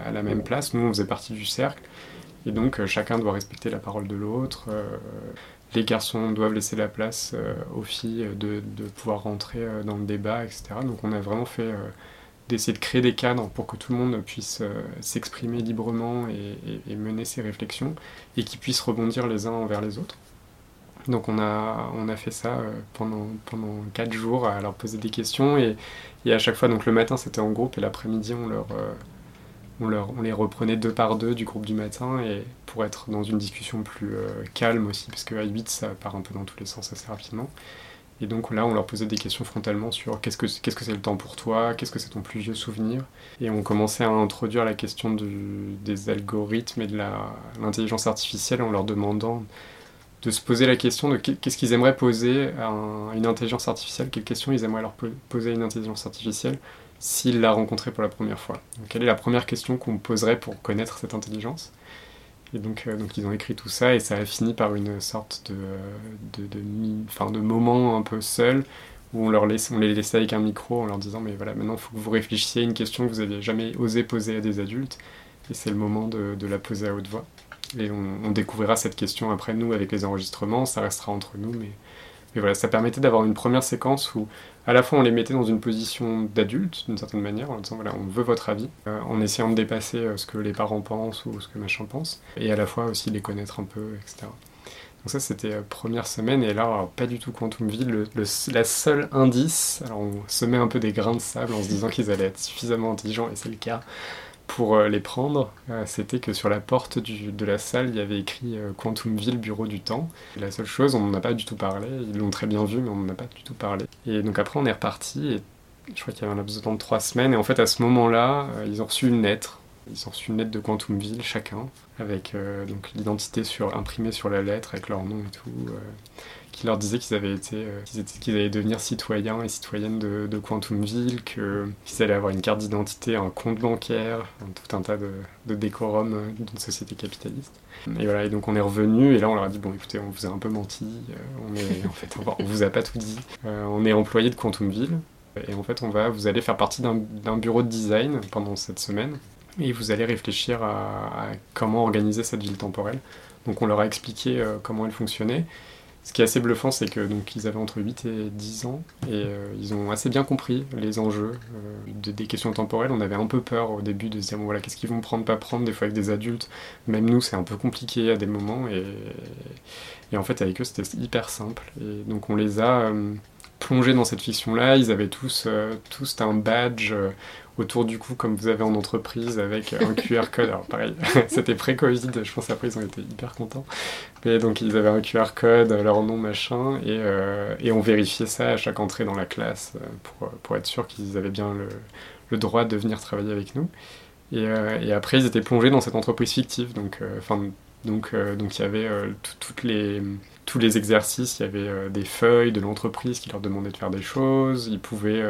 à la même place. Nous, on faisait partie du cercle. Et donc, chacun doit respecter la parole de l'autre les garçons doivent laisser la place euh, aux filles de, pouvoir rentrer euh, dans le débat, etc. Donc on a vraiment fait euh, d'essayer de créer des cadres pour que tout le monde puisse s'exprimer librement et, mener ses réflexions et qu'ils puissent rebondir les uns envers les autres. Donc on a, on a fait ça pendant, pendant 4 jours à leur poser des questions et, et à chaque fois, donc le matin c'était en groupe et l'après-midi on leur on, les reprenait deux par deux du groupe du matin et pour être dans une discussion plus euh, calme aussi, parce qu'à 8 ça part un peu dans tous les sens assez rapidement. Et donc là, on leur posait des questions frontalement sur qu'est-ce que qu'est-ce que c'est le temps pour toi, qu'est-ce que c'est ton plus vieux souvenir. Et on commençait à introduire la question des algorithmes et de l'intelligence artificielle en leur demandant de se poser la question de qu'est-ce qu'ils aimeraient poser à une intelligence artificielle, quelles questions ils aimeraient leur poser à une intelligence artificielle s'ils la rencontraient pour la première fois. quelle est la première question qu'on poserait pour connaître cette intelligence? Et donc, euh, donc ils ont écrit tout ça et ça a fini par une sorte de, de, de, moment un peu seul où on, leur laisse, on les laissait avec un micro en leur disant mais voilà maintenant il faut que vous réfléchissiez à une question que vous n'aviez jamais osé poser à des adultes et c'est le moment de, la poser à haute voix. Et on, découvrira cette question après nous avec les enregistrements, ça restera entre nous mais voilà, ça permettait d'avoir une première séquence où à la fois on les mettait dans une position d'adulte d'une certaine manière en disant voilà on veut votre avis euh, en essayant de dépasser euh, ce que les parents pensent ou ce que machin pense et à la fois aussi les connaître un peu etc donc ça c'était euh, première semaine et là pas du tout Quantumville le, le, la seule indice alors on se met un peu des grains de sable en se disant qu'ils allaient être suffisamment intelligents et c'est le cas pour euh, les prendre, euh, c'était que sur la porte de la salle, il y avait écrit euh, Quantumville, bureau du temps. la seule chose, on n'en a pas du tout parlé. Ils l'ont très bien vu, mais on n'en a pas du tout parlé. Et donc après, on est reparti. Et je crois qu'il y avait un laps de temps de trois semaines. Et en fait, à ce moment-là, ils ont reçu une lettre. Ils ont reçu une lettre de Quantumville, chacun, avec l'identité sur, imprimée sur la lettre, avec leur nom et tout qui leur disait qu'ils avaient été, euh, qu'ils, allaient devenir citoyens et citoyennes de, Quantumville, qu'ils allaient avoir une carte d'identité, un compte bancaire, tout un tas de, de décorum euh, d'une société capitaliste. Et voilà, et donc on est revenu et là on leur a dit bon écoutez, on vous a un peu menti, euh, on est en fait on vous a pas tout dit, on est employé de Quantumville et en fait on va vous allez faire partie d'un, bureau de design pendant cette semaine et vous allez réfléchir à, comment organiser cette ville temporelle. Donc on leur a expliqué comment elle fonctionnait ce qui est assez bluffant, c'est que donc ils avaient entre 8 et 10 ans et euh, ils ont assez bien compris les enjeux euh, des questions temporelles. On avait un peu peur au début de se dire voilà qu'est-ce qu'ils vont prendre, pas prendre. Des fois avec des adultes, même nous c'est un peu compliqué à des moments et, et en fait avec eux c'était hyper simple. Et donc on les a euh, plongés dans cette fiction-là. Ils avaient tous tous un badge autour du cou comme vous avez en entreprise avec un <laughs> QR code. Alors pareil, <laughs> c'était pré-Covid, je pense après ils ont été hyper contents. Mais donc ils avaient un QR code, leur nom, machin, et, euh, et on vérifiait ça à chaque entrée dans la classe euh, pour, pour être sûr qu'ils avaient bien le, le, droit de venir travailler avec nous. Et, euh, et, après ils étaient plongés dans cette entreprise fictive, donc enfin donc donc il y avait toutes les tous les exercices, il y avait des feuilles de l'entreprise qui leur demandaient de faire des choses, ils pouvaient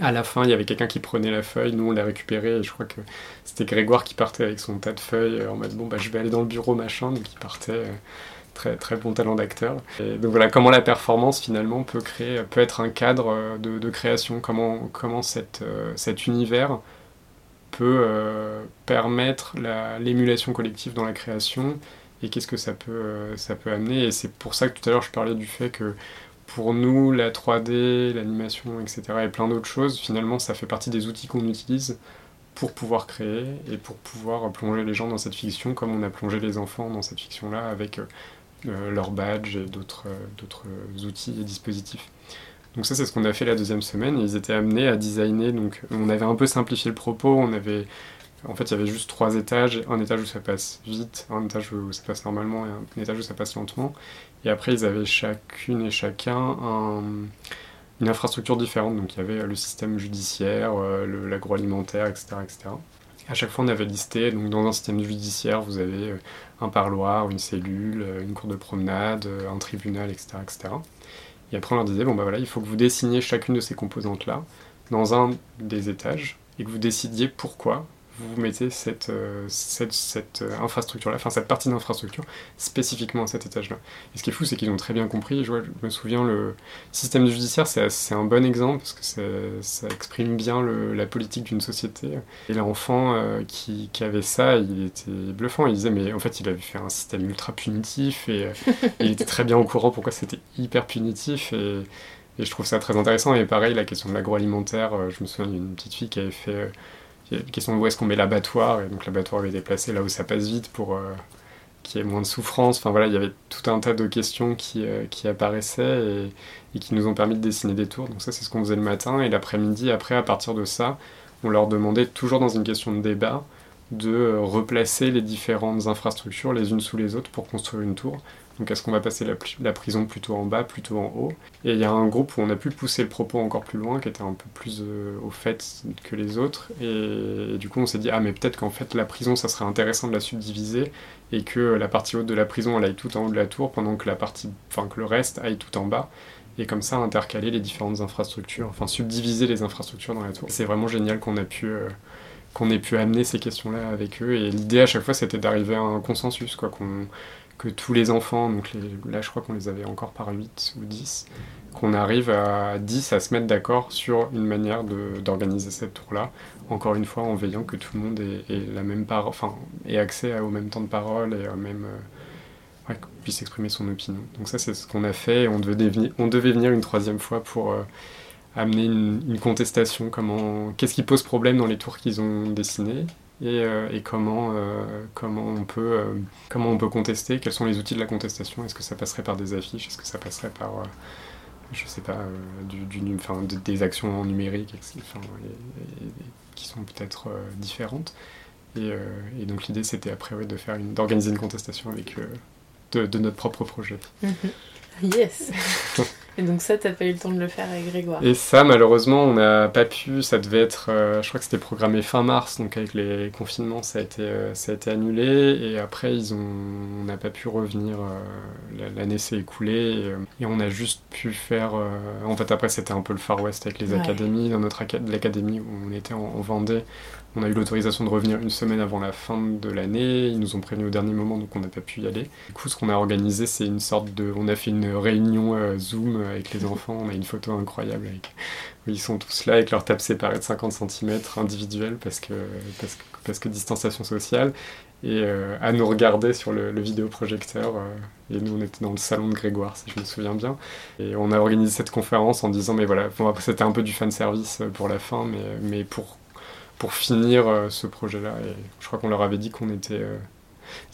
à la fin, il y avait quelqu'un qui prenait la feuille, nous on l'a récupérée, et je crois que c'était Grégoire qui partait avec son tas de feuilles en mode bon bah je vais aller dans le bureau machin, donc il partait euh, très très bon talent d'acteur. Et donc voilà comment la performance finalement peut créer, peut être un cadre euh, de, création, comment comment euh, cet univers peut permettre l'émulation collective dans la création? Et qu'est-ce que ça peut ça peut amener et c'est pour ça que tout à l'heure je parlais du fait que pour nous, la 3D, l'animation, etc., et plein d'autres choses, finalement, ça fait partie des outils qu'on utilise pour pouvoir créer et pour pouvoir plonger les gens dans cette fiction comme on a plongé les enfants dans cette fiction-là avec euh, leur badge et d'autres euh, outils et dispositifs. Donc ça, c'est ce qu'on a fait la deuxième semaine. Ils étaient amenés à designer. Donc on avait un peu simplifié le propos. On avait, en fait, il y avait juste trois étages. Un étage où ça passe vite, un étage où ça passe normalement et un étage où ça passe lentement. Et après, ils avaient chacune et chacun une infrastructure différente. Donc il y avait le système judiciaire, euh, l'agroalimentaire, etc., etc. À chaque fois, on avait listé, donc dans un système judiciaire, vous avez euh, un parloir, une cellule, euh, une cour de promenade, un tribunal, etc., etc. Et après, on leur disait, bon bah voilà, il faut que vous dessiniez chacune de ces composantes-là dans un des étages et que vous décidiez pourquoi vous mettez cette, euh, cette, cette euh, infrastructure-là, enfin cette partie d'infrastructure spécifiquement à cet étage-là. Et ce qui est fou, c'est qu'ils ont très bien compris. Je, me souviens, le système judiciaire, c'est un bon exemple parce que ça exprime bien le, la politique d'une société. Et l'enfant euh, qui, qui, avait ça, il était bluffant. Il disait, mais en fait, il avait fait un système ultra punitif et <laughs> il était très bien au courant pourquoi c'était hyper punitif. Et, et je trouve ça très intéressant. Et pareil, la question de l'agroalimentaire, je me souviens d'une petite fille qui avait fait il y une question de où est-ce qu'on met l'abattoir, et donc l'abattoir avait été placé là où ça passe vite pour euh, qu'il y ait moins de souffrance. Enfin voilà, il y avait tout un tas de questions qui, euh, qui apparaissaient et, et, qui nous ont permis de dessiner des tours. Donc ça, c'est ce qu'on faisait le matin, et l'après-midi, après, à partir de ça, on leur demandait, toujours dans une question de débat, de euh, replacer les différentes infrastructures les unes sous les autres pour construire une tour. Donc est-ce qu'on va passer la, prison plutôt en bas, plutôt en haut Et il y a un groupe où on a pu pousser le propos encore plus loin, qui était un peu plus euh, au fait que les autres. Et, du coup on s'est dit, ah mais peut-être qu'en fait la prison, ça serait intéressant de la subdiviser et que la partie haute de la prison, elle aille tout en haut de la tour, pendant que la partie, enfin que le reste aille tout en bas et comme ça intercaler les différentes infrastructures, enfin subdiviser les infrastructures dans la tour. C'est vraiment génial qu'on a pu euh, ait amener ces questions-là avec eux et l'idée à chaque fois c'était d'arriver à un consensus quoi que tous les enfants, donc là je crois qu'on les avait encore par 8 ou 10, qu'on arrive à 10 à se mettre d'accord sur une manière d'organiser cette tour-là, encore une fois en veillant que tout le monde ait, la même enfin, ait accès au même temps de parole et au même, euh, puisse exprimer son opinion. Donc ça, c'est ce qu'on a fait. Et on devait, venir, on devait venir une troisième fois pour euh, amener une, contestation. Comment, qu'est-ce qui pose problème dans les tours qu'ils ont dessinées et, euh, et, comment, euh, comment, on peut, comment on peut contester, quels sont les outils de la contestation, est-ce que ça passerait par des affiches, est-ce que ça passerait par, je sais pas, du, du enfin, des actions en numérique enfin, qui sont peut-être différentes? Et, et, donc l'idée c'était après ouais, de faire une, d'organiser une contestation avec de, notre propre projet. <laughs> Yes <laughs> Et donc ça, t'as pas eu le temps de le faire avec Grégoire Et ça, malheureusement, on n'a pas pu. Ça devait être, euh, je crois que c'était programmé fin mars, donc avec les confinements, ça a été, euh, ça a été annulé. Et après, ils ont, on n'a pas pu revenir. Euh, l'année s'est écoulée et, on a juste pu faire. en fait, après, c'était un peu le Far West avec les académies. Dans notre l'académie où on était en Vendée, on a eu l'autorisation de revenir une semaine avant la fin de l'année. Ils nous ont prévenu au dernier moment, donc on n'a pas pu y aller. Du coup, ce qu'on a organisé, c'est une sorte de. On a fait une réunion euh, Zoom avec les enfants. On a une photo incroyable avec. Ils sont tous là avec leur table séparée de 50 cm individuelle parce que, parce que, distanciation sociale. Et euh, à nous regarder sur le, vidéoprojecteur. Euh, et nous, on était dans le salon de Grégoire, si je me souviens bien. Et on a organisé cette conférence en disant, mais voilà, c'était un peu du fan service pour la fin, mais, mais pour pour finir euh, ce projet-là. Et je crois qu'on leur avait dit qu'on était. Euh,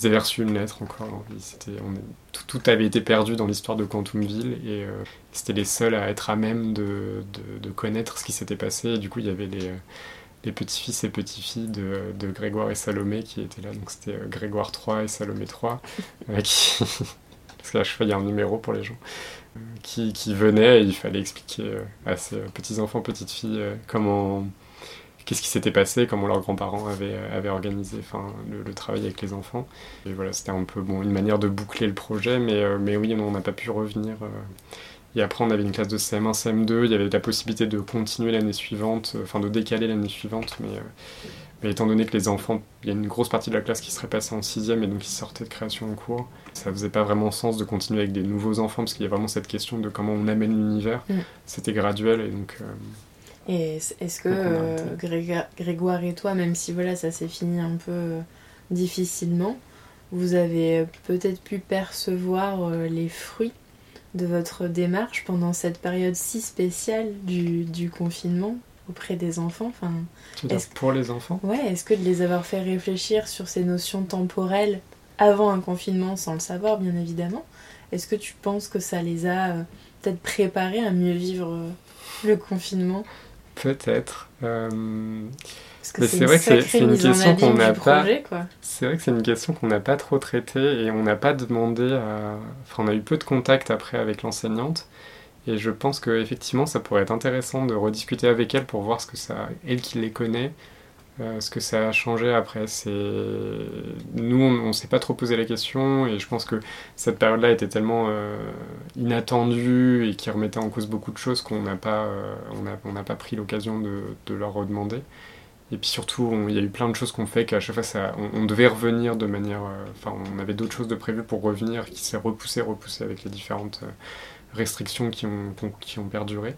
ils avaient reçu une lettre encore. Hein. on tout, avait été perdu dans l'histoire de Quantumville et euh, c'était les seuls à être à même de, de, connaître ce qui s'était passé. Et du coup, il y avait les, les petits-fils et petits-filles de, de, Grégoire et Salomé qui étaient là. Donc c'était Grégoire 3 et Salomé 3. <laughs> qui... <laughs> Parce qu'à chaque fois, il y a un numéro pour les gens. Qui, qui venaient et il fallait expliquer à ces petits-enfants, petites-filles comment qu'est-ce qui s'était passé, comment leurs grands-parents avaient, euh, avaient organisé enfin, le, travail avec les enfants. Et voilà, c'était un peu bon, une manière de boucler le projet, mais, euh, mais oui, on n'a pas pu revenir. Euh. Et après, on avait une classe de CM1, CM2, il y avait la possibilité de continuer l'année suivante, enfin de décaler l'année suivante, mais, mais, étant donné que les enfants, il y a une grosse partie de la classe qui serait passée en sixième et donc qui sortait de création en cours, ça faisait pas vraiment sens de continuer avec des nouveaux enfants parce qu'il y a vraiment cette question de comment on amène l'univers. Mm. C'était graduel et donc et est-ce que euh, Grégoire et toi, même si voilà, ça s'est fini un peu euh, difficilement, vous avez peut-être pu percevoir euh, les fruits de votre démarche pendant cette période si spéciale du, du confinement auprès des enfants? Enfin, pour les enfants? Ouais, est-ce que de les avoir fait réfléchir sur ces notions temporelles avant un confinement, sans le savoir bien évidemment, est-ce que tu penses que ça les a peut-être préparés à mieux vivre le confinement? Peut-être. Euh, mais c'est vrai que c'est une question qu'on n'a pas. C'est vrai que c'est une question qu'on n'a pas trop traitée et on n'a pas demandé à. Enfin, on a eu peu de contact après avec l'enseignante. Et je pense qu'effectivement, ça pourrait être intéressant de rediscuter avec elle pour voir ce que ça. Elle qui les connaît, euh, ce que ça a changé après, c'est nous, on, ne s'est pas trop posé la question et je pense que cette période-là était tellement euh, inattendue et qui remettait en cause beaucoup de choses qu'on n'a pas, euh, on n'a pas pris l'occasion de, de, leur redemander. Et puis surtout, il y a eu plein de choses qu'on fait qu'à chaque fois, ça, on, devait revenir de manière, enfin, on avait d'autres choses de prévues pour revenir qui s'est repoussé, repoussé avec les différentes restrictions qui ont, qui ont perduré.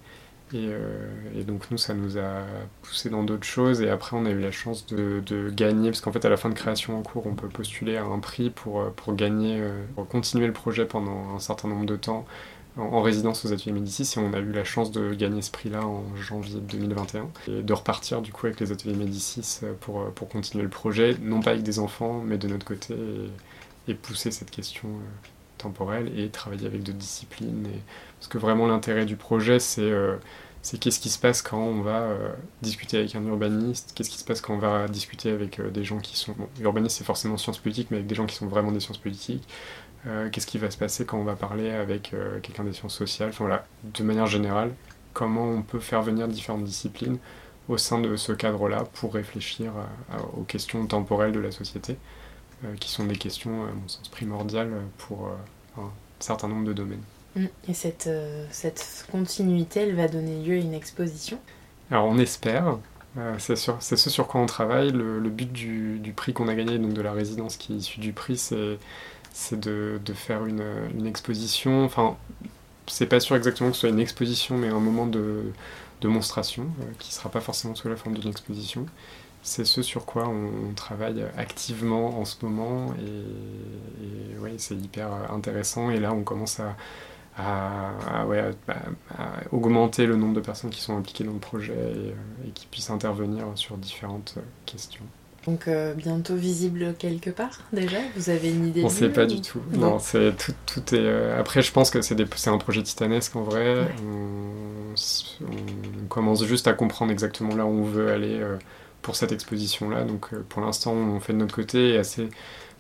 Euh, et, donc nous, ça nous a poussé dans d'autres choses. Et après, on a eu la chance de, gagner, parce qu'en fait, à la fin de création en cours, on peut postuler à un prix pour, euh, pour gagner, euh, pour continuer le projet pendant un certain nombre de temps en, résidence aux ateliers Médicis. Et on a eu la chance de gagner ce prix-là en janvier 2021. Et de repartir du coup avec les ateliers Médicis pour, pour continuer le projet, non pas avec des enfants, mais de notre côté, et, pousser cette question temporelle et travailler avec d'autres disciplines. Parce que vraiment, l'intérêt du projet, c'est c'est qu'est-ce qui se passe quand on va euh, discuter avec un urbaniste, qu'est-ce qui se passe quand on va discuter avec euh, des gens qui sont... Urbaniste c'est forcément sciences politiques, mais avec des gens qui sont vraiment des sciences politiques. Euh, qu'est-ce qui va se passer quand on va parler avec quelqu'un des sciences sociales? De manière générale, comment on peut faire venir différentes disciplines au sein de ce cadre-là pour réfléchir aux questions temporelles de la société, qui sont des questions, à mon sens, primordiales pour un certain nombre de domaines. Mm. Et cette, euh, cette continuité, elle va donner lieu à une exposition? Alors on espère, euh, c'est ce sur quoi on travaille. Le, but du, du prix qu'on a gagné, donc de la résidence qui est issue du prix, c'est de, de, faire une, une, exposition. Enfin, c'est pas sûr exactement que ce soit une exposition, mais un moment de, de monstration, euh, qui sera pas forcément sous la forme d'une exposition. C'est ce sur quoi on, travaille activement en ce moment, et, et ouais, c'est hyper intéressant. Et là, on commence à à, ouais, augmenter le nombre de personnes qui sont impliquées dans le projet et, euh, qui puissent intervenir sur différentes euh, questions. Donc euh, bientôt visible quelque part déjà? Vous avez une idée On ne sait pas du tout. Non, c'est tout, tout est. Après, je pense que c'est un projet titanesque en vrai. On, commence juste à comprendre exactement là où on veut aller pour cette exposition là. Donc pour l'instant, on fait de notre côté et assez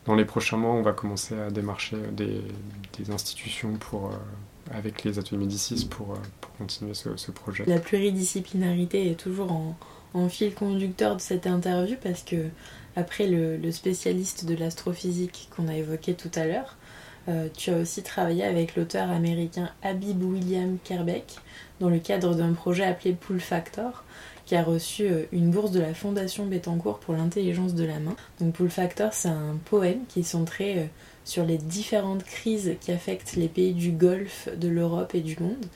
dans les prochains mois, on va commencer à démarcher des, institutions pour, euh, avec les ateliers Médicis pour, euh, continuer ce, projet. La pluridisciplinarité est toujours en, fil conducteur de cette interview parce que, après le, spécialiste de l'astrophysique qu'on a évoqué tout à l'heure, euh, tu as aussi travaillé avec l'auteur américain Habib William Kerbeck dans le cadre d'un projet appelé Pull Factor, qui a reçu euh, une bourse de la Fondation Bettencourt pour l'intelligence de la main. Donc Pull Factor, c'est un poème qui est centré euh, sur les différentes crises qui affectent les pays du Golfe, de l'Europe et du monde,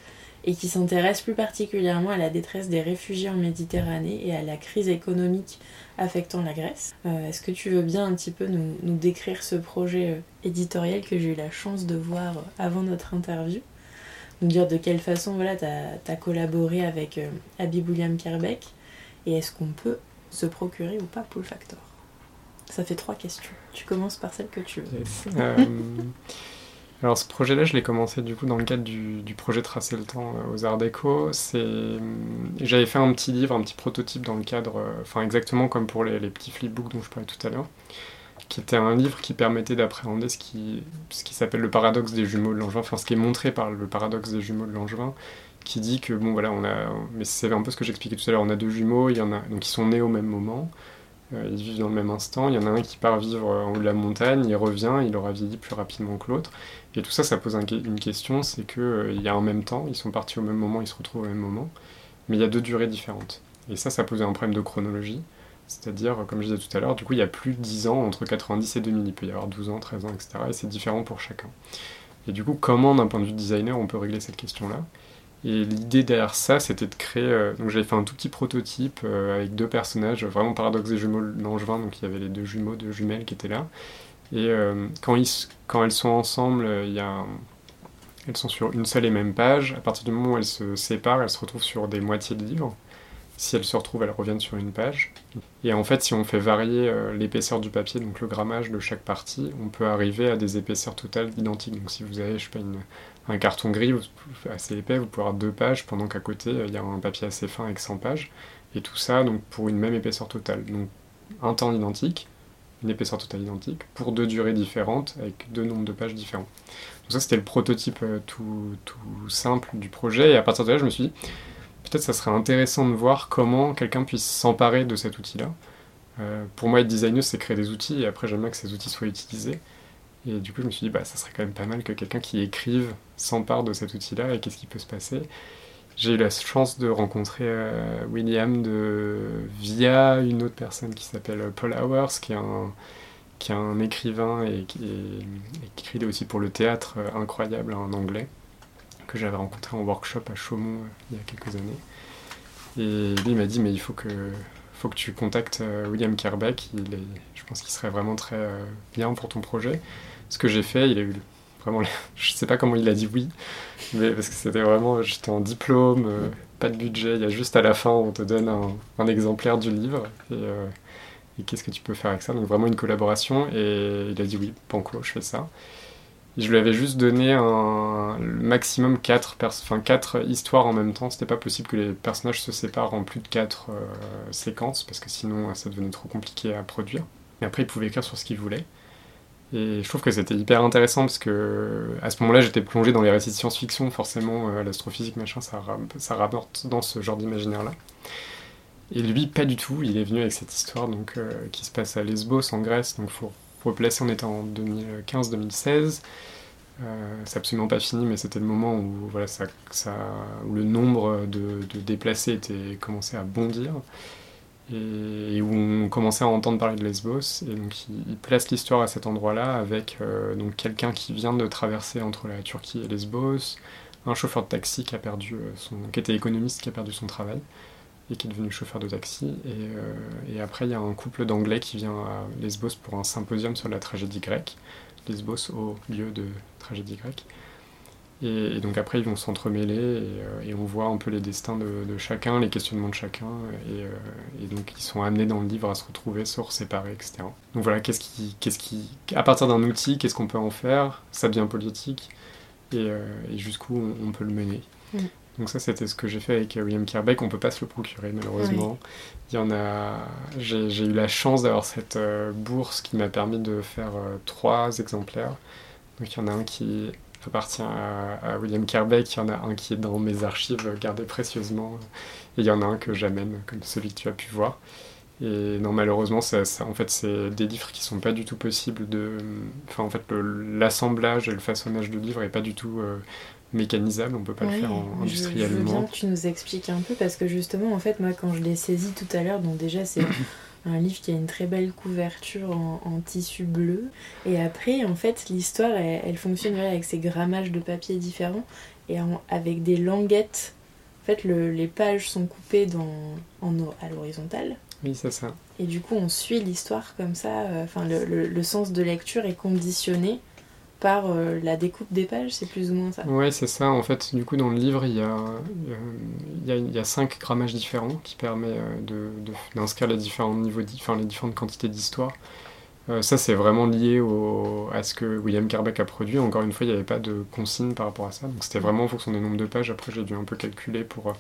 et qui s'intéresse plus particulièrement à la détresse des réfugiés en Méditerranée et à la crise économique affectant la Grèce. Euh, est-ce que tu veux bien un petit peu nous, décrire ce projet éditorial que j'ai eu la chance de voir avant notre interview? Dire de quelle façon voilà, tu as, collaboré avec euh, Abby William Kerbeck et est-ce qu'on peut se procurer ou pas Pull Factor? Ça fait trois questions. Tu commences par celle que tu veux. Euh, alors ce projet-là, je l'ai commencé du coup dans le cadre du, projet Tracer le temps euh, aux Arts Déco. J'avais fait un petit livre, un petit prototype dans le cadre, enfin exactement comme pour les, les petits flipbooks dont je parlais tout à l'heure qui était un livre qui permettait d'appréhender ce qui, ce qui s'appelle le paradoxe des jumeaux de Langevin, enfin ce qui est montré par le paradoxe des jumeaux de Langevin, qui dit que, bon voilà, on a, mais c'est un peu ce que j'expliquais tout à l'heure, on a deux jumeaux, y en a, donc ils sont nés au même moment, euh, ils vivent dans le même instant, il y en a un qui part vivre en haut de la montagne, il revient, il aura vieilli plus rapidement que l'autre, et tout ça, ça pose une question, c'est qu'il euh, il y a en même temps, ils sont partis au même moment, ils se retrouvent au même moment, mais il y a deux durées différentes. Et ça, ça posait un problème de chronologie. C'est-à-dire, comme je disais tout à l'heure, du coup, il y a plus de 10 ans entre 90 et 2000. Il peut y avoir 12 ans, 13 ans, etc. Et c'est différent pour chacun. Et du coup, comment, d'un point de vue designer, on peut régler cette question-là? Et l'idée derrière ça, c'était de créer. Euh, donc, j'avais fait un tout petit prototype euh, avec deux personnages, vraiment paradoxe des jumeaux Langevin. Donc, il y avait les deux jumeaux, deux jumelles qui étaient là. Et euh, quand, elles sont ensemble, elles sont sur une seule et même page. À partir du moment où elles se séparent, elles se retrouvent sur des moitiés de livres si elles se retrouvent, elles reviennent sur une page. Et en fait, si on fait varier euh, l'épaisseur du papier, donc le grammage de chaque partie, on peut arriver à des épaisseurs totales identiques. Donc si vous avez, je sais pas, un carton gris assez épais, vous pouvez avoir deux pages, pendant qu'à côté, euh, il y a un papier assez fin avec 100 pages. Et tout ça, donc pour une même épaisseur totale. Donc un temps identique, une épaisseur totale identique, pour deux durées différentes, avec deux nombres de pages différents. Donc ça, c'était le prototype euh, tout, tout simple du projet. Et à partir de là, je me suis dit, peut-être ça serait intéressant de voir comment quelqu'un puisse s'emparer de cet outil-là. Euh, pour moi, être designer, c'est créer des outils, et après, j'aime bien que ces outils soient utilisés. Et du coup, je me suis dit, bah, ça serait quand même pas mal que quelqu'un qui écrive s'empare de cet outil-là, et qu'est-ce qui peut se passer? J'ai eu la chance de rencontrer euh, William de, via une autre personne qui s'appelle Paul Hours, qui est un, qui est un écrivain et qui, écrit aussi pour le théâtre euh, incroyable en anglais que j'avais rencontré en workshop à Chaumont euh, il y a quelques années. Et lui m'a dit mais il faut que, faut que tu contactes euh, William Kerbeck, il est, je pense qu'il serait vraiment très euh, bien pour ton projet. Ce que j'ai fait, il a eu vraiment, <laughs> je sais pas comment il a dit oui, mais parce que c'était vraiment, j'étais en diplôme, pas de budget, il y a juste à la fin on te donne un, exemplaire du livre et, qu'est-ce que tu peux faire avec ça? Donc vraiment une collaboration et il a dit oui, Panco, je fais ça. Je lui avais juste donné un maximum 4, enfin, quatre histoires en même temps. C'était pas possible que les personnages se séparent en plus de 4 euh, séquences, parce que sinon ça devenait trop compliqué à produire. Et après, il pouvait écrire sur ce qu'il voulait. Et je trouve que c'était hyper intéressant parce que à ce moment-là, j'étais plongé dans les récits de science-fiction, forcément, euh, l'astrophysique, machin, ça, ça rapporte dans ce genre d'imaginaire-là. Et lui, pas du tout. Il est venu avec cette histoire donc, euh, qui se passe à Lesbos, en Grèce. Donc, faut replacer, on était en 2015-2016. Euh, c'est absolument pas fini, mais c'était le moment où, le nombre de, déplacés était commencé à bondir et, où on commençait à entendre parler de Lesbos. Et donc il, place l'histoire à cet endroit-là avec euh, donc quelqu'un qui vient de traverser entre la Turquie et Lesbos, un chauffeur de taxi qui a perdu son, qui était économiste qui a perdu son travail et qui est devenu chauffeur de taxi. Et, euh, et après, il y a un couple d'Anglais qui vient à Lesbos pour un symposium sur la tragédie grecque. Lesbos au lieu de tragédie grecque. Et, donc après, ils vont s'entremêler et, euh, on voit un peu les destins de, chacun, les questionnements de chacun. Euh, et, donc, ils sont amenés dans le livre à se retrouver, se séparer, etc. Donc voilà, qu'est-ce qui, qu'est-ce qui, à partir d'un outil, qu'est-ce qu'on peut en faire? Ça devient politique. Et, jusqu'où on, peut le mener. Mm. Donc ça, c'était ce que j'ai fait avec William Kerbeck. On peut pas se le procurer, malheureusement. Il y en a... J'ai eu la chance d'avoir cette euh, bourse qui m'a permis de faire euh, trois exemplaires. Donc il y en a un qui appartient à, William Kerbeck, il y en a un qui est dans mes archives gardées précieusement, et il y en a un que j'amène, comme celui que tu as pu voir. Et non, malheureusement, ça, en fait, c'est des livres qui sont pas du tout possibles de... Enfin, en fait, l'assemblage et le façonnage de livres est pas du tout... Euh, mécanisable, on peut pas le faire en, industriellement. Je, veux bien que tu nous expliques un peu parce que justement, en fait, moi, quand je l'ai saisi tout à l'heure, donc déjà, c'est <coughs> un livre qui a une très belle couverture en, tissu bleu. Et après, en fait, l'histoire, elle, fonctionne avec ses grammages de papier différents et avec des languettes. En fait, les pages sont coupées dans, en, à l'horizontale. Oui, c'est ça. Et du coup, on suit l'histoire comme ça. Euh, enfin, le, le, sens de lecture est conditionné par euh, la découpe des pages, c'est plus ou moins ça Ouais, c'est ça. En fait, du coup, dans le livre, il y a, a, il y a cinq grammages différents qui permettent euh, d'inscrire les différents niveaux, enfin, les différentes quantités d'histoire. Euh, ça, c'est vraiment lié à ce que William Carbeck a produit. Encore une fois, il n'y avait pas de consigne par rapport à ça. Donc, c'était vraiment en fonction des nombres de pages. Après, j'ai dû un peu calculer pour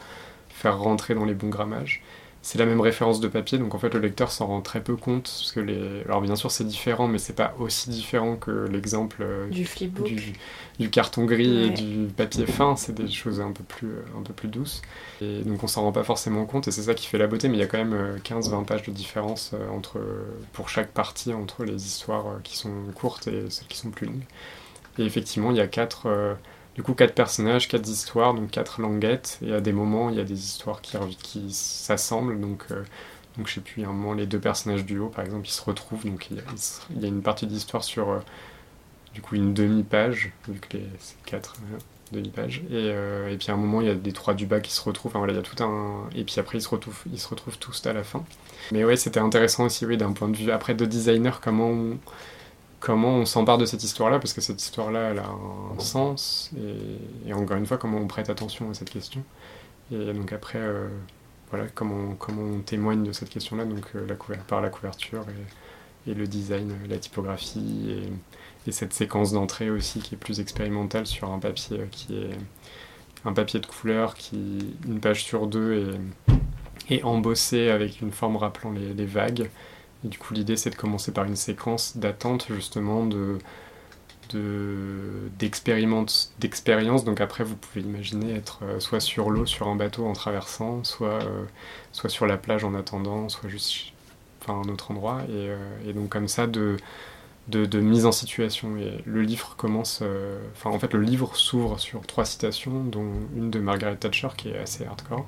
faire rentrer dans les bons grammages c'est la même référence de papier, donc en fait le lecteur s'en rend très peu compte, parce que les... Alors bien sûr c'est différent, mais c'est pas aussi différent que l'exemple euh, du flipbook. Du, carton gris et du papier fin, c'est des choses un peu, plus, euh, un peu plus douces. Et donc on s'en rend pas forcément compte, et c'est ça qui fait la beauté, mais il y a quand même 15-20 euh, pages de différence entre, pour chaque partie entre les histoires qui sont courtes et celles qui sont plus longues. Et effectivement il y a quatre du coup, quatre personnages, quatre histoires, donc quatre languettes. Et à des moments, il y a des histoires qui, s'assemblent. Donc, euh, donc, je sais plus, à un moment, les deux personnages du haut, par exemple, ils se retrouvent. Donc, il y a, une partie d'histoire sur, euh, du coup, une demi-page, vu que c'est quatre euh, demi-pages. Et, et, puis, à un moment, il y a des trois du bas qui se retrouvent. Enfin, il y a tout un... Et puis après, ils se retrouvent, ils se retrouvent tous à la fin. Mais ouais, c'était intéressant aussi, oui, d'un point de vue, après, de designer, comment on comment on s'empare de cette histoire-là, parce que cette histoire-là, elle a un sens, et, encore une fois, comment on prête attention à cette question. Et donc après, euh, voilà, comment, comment on témoigne de cette question-là, donc euh, par la couverture et, le design, la typographie, et, cette séquence d'entrée aussi qui est plus expérimentale sur un papier euh, qui est un papier de couleur qui, une page sur deux, est, est embossé avec une forme rappelant les vagues. Et du coup, l'idée, c'est de commencer par une séquence d'attente, justement, de d'expérience. Donc après, vous pouvez imaginer être euh, soit sur l'eau, sur un bateau en traversant, soit, euh, soit sur la plage en attendant, soit juste enfin, un autre endroit. Et, euh, donc comme ça, de, de, de, mise en situation. Et le livre commence... Enfin, en fait, le livre s'ouvre sur trois citations, dont une de Margaret Thatcher, qui est assez hardcore.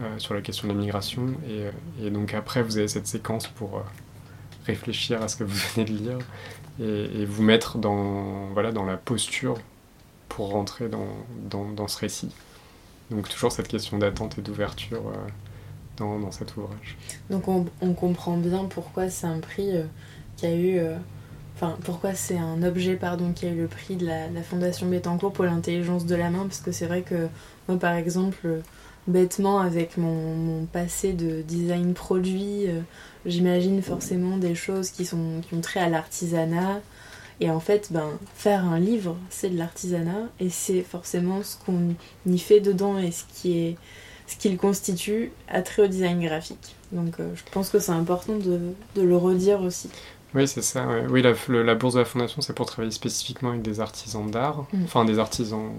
Euh, sur la question de la migration. Et, euh, et, donc après, vous avez cette séquence pour euh, réfléchir à ce que vous <laughs> venez de lire et, vous mettre dans, voilà, dans la posture pour rentrer dans, dans, dans ce récit. Donc toujours cette question d'attente et d'ouverture dans, dans, cet ouvrage. Donc on, on, comprend bien pourquoi c'est un prix qui a eu... Enfin, pourquoi c'est un objet pardon, qui a eu le prix de la, la Fondation Bettencourt pour l'intelligence de la main, parce que c'est vrai que moi par exemple bêtement avec mon, passé de design produit, euh, j'imagine forcément des choses qui, sont, qui ont trait à l'artisanat. Et en fait, ben, faire un livre, c'est de l'artisanat et c'est forcément ce qu'on y fait dedans et ce qui est ce qui le constitue très au design graphique. Donc euh, je pense que c'est important de, de, le redire aussi. Oui, c'est ça. Oui, la, la, bourse de la fondation, c'est pour travailler spécifiquement avec des artisans d'art, mm. enfin des artisans,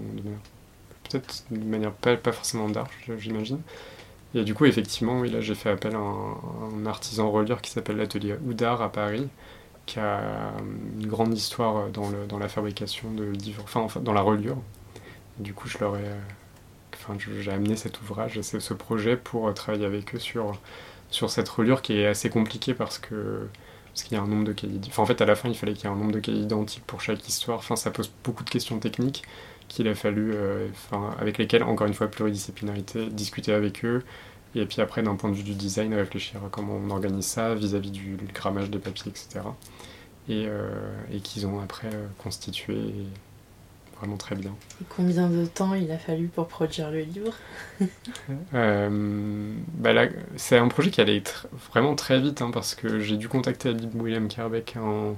peut-être de manière pas, forcément d'art, j'imagine. Et du coup, effectivement, oui, là j'ai fait appel à un, artisan relieur qui s'appelle l'atelier Oudard à Paris, qui a une grande histoire dans, le, dans la fabrication de livres, enfin dans la reliure. du coup, je leur ai enfin, j'ai amené cet ouvrage, ce projet pour travailler avec eux sur, sur cette reliure qui est assez compliquée parce que parce qu'il y a un nombre de cas enfin, en fait à la fin il fallait qu'il y ait un nombre de cas identiques pour chaque histoire enfin ça pose beaucoup de questions techniques qu'il a fallu euh, enfin, avec lesquelles encore une fois pluridisciplinarité discuter avec eux et puis après d'un point de vue du design réfléchir à comment on organise ça vis-à-vis du grammage des papiers etc et, euh, et qu'ils ont après euh, constitué vraiment très bien. Et combien de temps il a fallu pour produire le livre? <laughs> Euh, bah C'est un projet qui allait vraiment très vite hein, parce que j'ai dû contacter Habib William Kerbeck en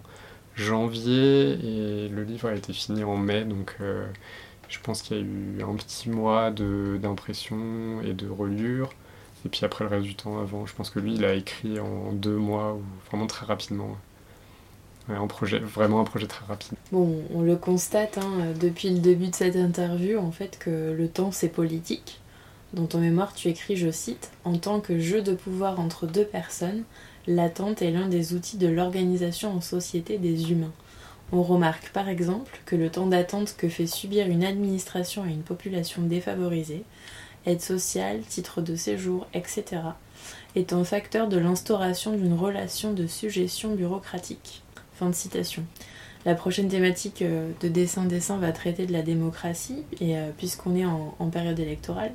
janvier et le livre a été fini en mai donc euh, je pense qu'il y a eu un petit mois d'impression et de relure. Et puis après le reste du temps avant, je pense que lui il a écrit en deux mois ou vraiment très rapidement vraiment un projet très rapide. Bon, on le constate hein, depuis le début de cette interview, en fait, que le temps c'est politique. Dans ton mémoire, tu écris, je cite, En tant que jeu de pouvoir entre deux personnes, l'attente est l'un des outils de l'organisation en société des humains. On remarque par exemple que le temps d'attente que fait subir une administration à une population défavorisée, aide sociale, titre de séjour, etc., est un facteur de l'instauration d'une relation de suggestion bureaucratique. Fin de citation. La prochaine thématique euh, de dessin-dessin va traiter de la démocratie, et euh, puisqu'on est en, période électorale.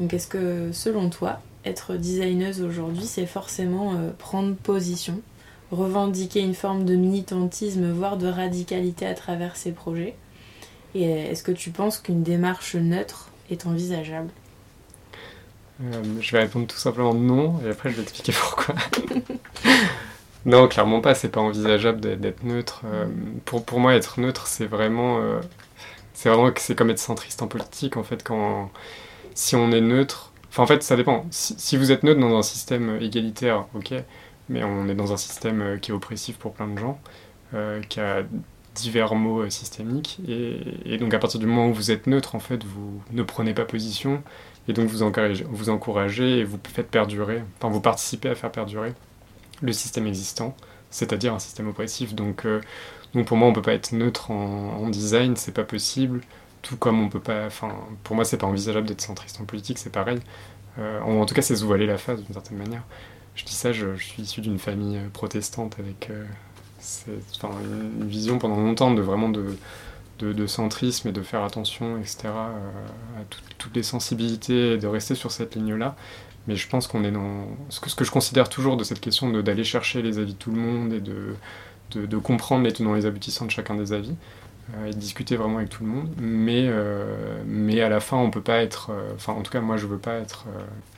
Donc est-ce que selon toi, être designeuse aujourd'hui, c'est forcément euh, prendre position, revendiquer une forme de militantisme, voire de radicalité à travers ses projets Et est-ce que tu penses qu'une démarche neutre est envisageable? Je vais répondre tout simplement non, et après je vais expliquer pourquoi. <laughs> Non, clairement pas, c'est pas envisageable d'être neutre. Euh, pour, pour moi, être neutre, c'est vraiment. Euh, c'est vraiment c'est comme être centriste en politique, en fait, quand. Si on est neutre. Enfin, en fait, ça dépend. Si, vous êtes neutre dans un système égalitaire, ok, mais on est dans un système euh, qui est oppressif pour plein de gens, qui a divers mots systémiques, et, donc à partir du moment où vous êtes neutre, en fait, vous ne prenez pas position, et donc vous encouragez, vous encouragez et vous faites perdurer, enfin, vous participez à faire perdurer le système existant, c'est-à-dire un système oppressif. Donc, euh, donc pour moi, on peut pas être neutre en, design, c'est pas possible. Tout comme on peut pas, enfin, pour moi, c'est pas envisageable d'être centriste en politique, c'est pareil. Euh, en, tout cas, c'est se voiler la face d'une certaine manière. Je dis ça, je, suis issu d'une famille euh, protestante avec une vision pendant longtemps de vraiment de, de, centrisme et de faire attention, etc., à toutes les sensibilités et de rester sur cette ligne-là. Mais je pense qu'on est dans ce que, je considère toujours de cette question d'aller chercher les avis de tout le monde et de, de, de comprendre les tenants et les aboutissants de chacun des avis euh, et de discuter vraiment avec tout le monde. Mais, euh, mais à la fin, on peut pas être. Euh, enfin, en tout cas, moi, je veux pas être,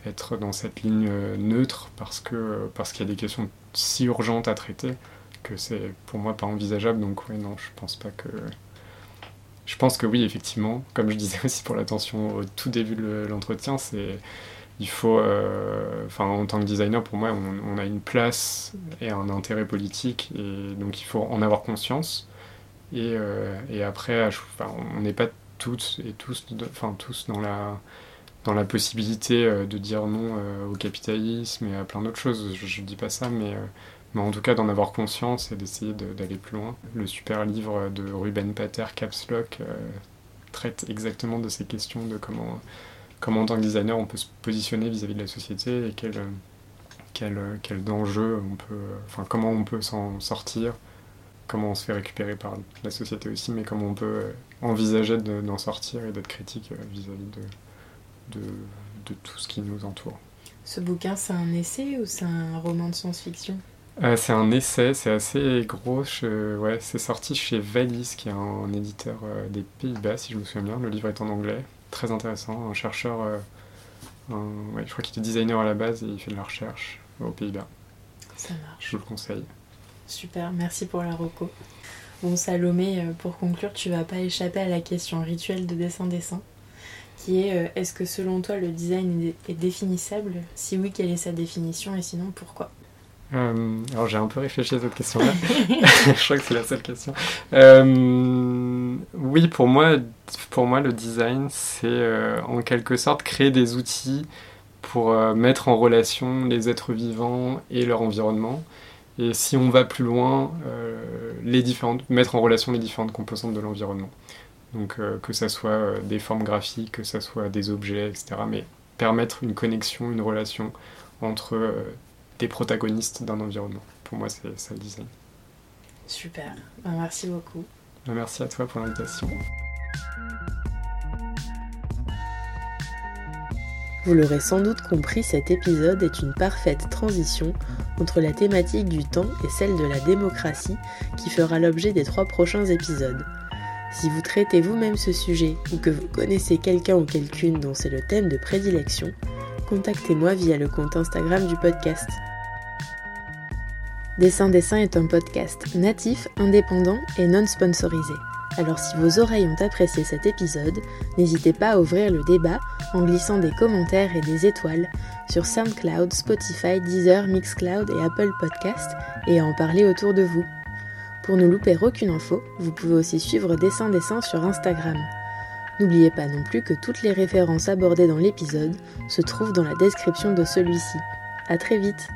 être dans cette ligne neutre parce que parce qu'il y a des questions si urgentes à traiter que c'est pour moi pas envisageable. Donc, oui, non, je pense pas que. Je pense que oui, effectivement, comme je disais <laughs> aussi pour l'attention au tout début de l'entretien, c'est il faut, euh, en tant que designer, pour moi, on, a une place et un intérêt politique, et donc il faut en avoir conscience. Et, euh, et après, on n'est pas toutes et tous, enfin tous dans la dans la possibilité euh, de dire non au capitalisme et à plein d'autres choses. Je, ne dis pas ça, mais, mais en tout cas d'en avoir conscience et d'essayer d'aller plus loin. Le super livre de Ruben Pater, Caps Lock, traite exactement de ces questions de comment comment en tant que designer on peut se positionner vis-à-vis de la société et quel, quel, quel danger on peut, enfin comment on peut s'en sortir, comment on se fait récupérer par la société aussi, mais comment on peut envisager d'en sortir et d'être critique vis-à-vis de, de, de, tout ce qui nous entoure. Ce bouquin, c'est un essai ou c'est un roman de science-fiction? Euh, c'est un essai, c'est assez gros. ouais, c'est sorti chez Valis, qui est un, éditeur euh, des Pays-Bas, si je me souviens bien. Le livre est en anglais très intéressant, un chercheur, euh, je crois qu'il était designer à la base et il fait de la recherche aux Pays-Bas. Ça marche. Je vous le conseille. Super, merci pour la reco. Bon, Salomé, euh, pour conclure, tu vas pas échapper à la question rituelle de dessin-dessin, qui est euh, est-ce que selon toi le design est définissable? Si oui, quelle est sa définition? Et sinon pourquoi? Euh, alors j'ai un peu réfléchi à cette question-là. <laughs> je crois que c'est la seule question. Oui, pour moi, pour moi, le design, c'est en quelque sorte créer des outils pour mettre en relation les êtres vivants et leur environnement. Et si on va plus loin, euh, les différentes, mettre en relation les différentes composantes de l'environnement. Donc euh, que ça soit euh, des formes graphiques, que ça soit des objets, etc. Mais permettre une connexion, une relation entre des protagonistes d'un environnement. Pour moi, c'est ça le design. Super, Ben, merci beaucoup. Merci à toi pour l'invitation. Vous l'aurez sans doute compris, cet épisode est une parfaite transition entre la thématique du temps et celle de la démocratie qui fera l'objet des trois prochains épisodes. Si vous traitez vous-même ce sujet ou que vous connaissez quelqu'un ou quelqu'une dont c'est le thème de prédilection, contactez-moi via le compte Instagram du podcast. Dessin Dessin est un podcast natif, indépendant et non sponsorisé. Alors si vos oreilles ont apprécié cet épisode, n'hésitez pas à ouvrir le débat en glissant des commentaires et des étoiles sur SoundCloud, Spotify, Deezer, Mixcloud et Apple Podcast et à en parler autour de vous. Pour ne louper aucune info, vous pouvez aussi suivre Dessin Dessin sur Instagram. N'oubliez pas non plus que toutes les références abordées dans l'épisode se trouvent dans la description de celui-ci. À très vite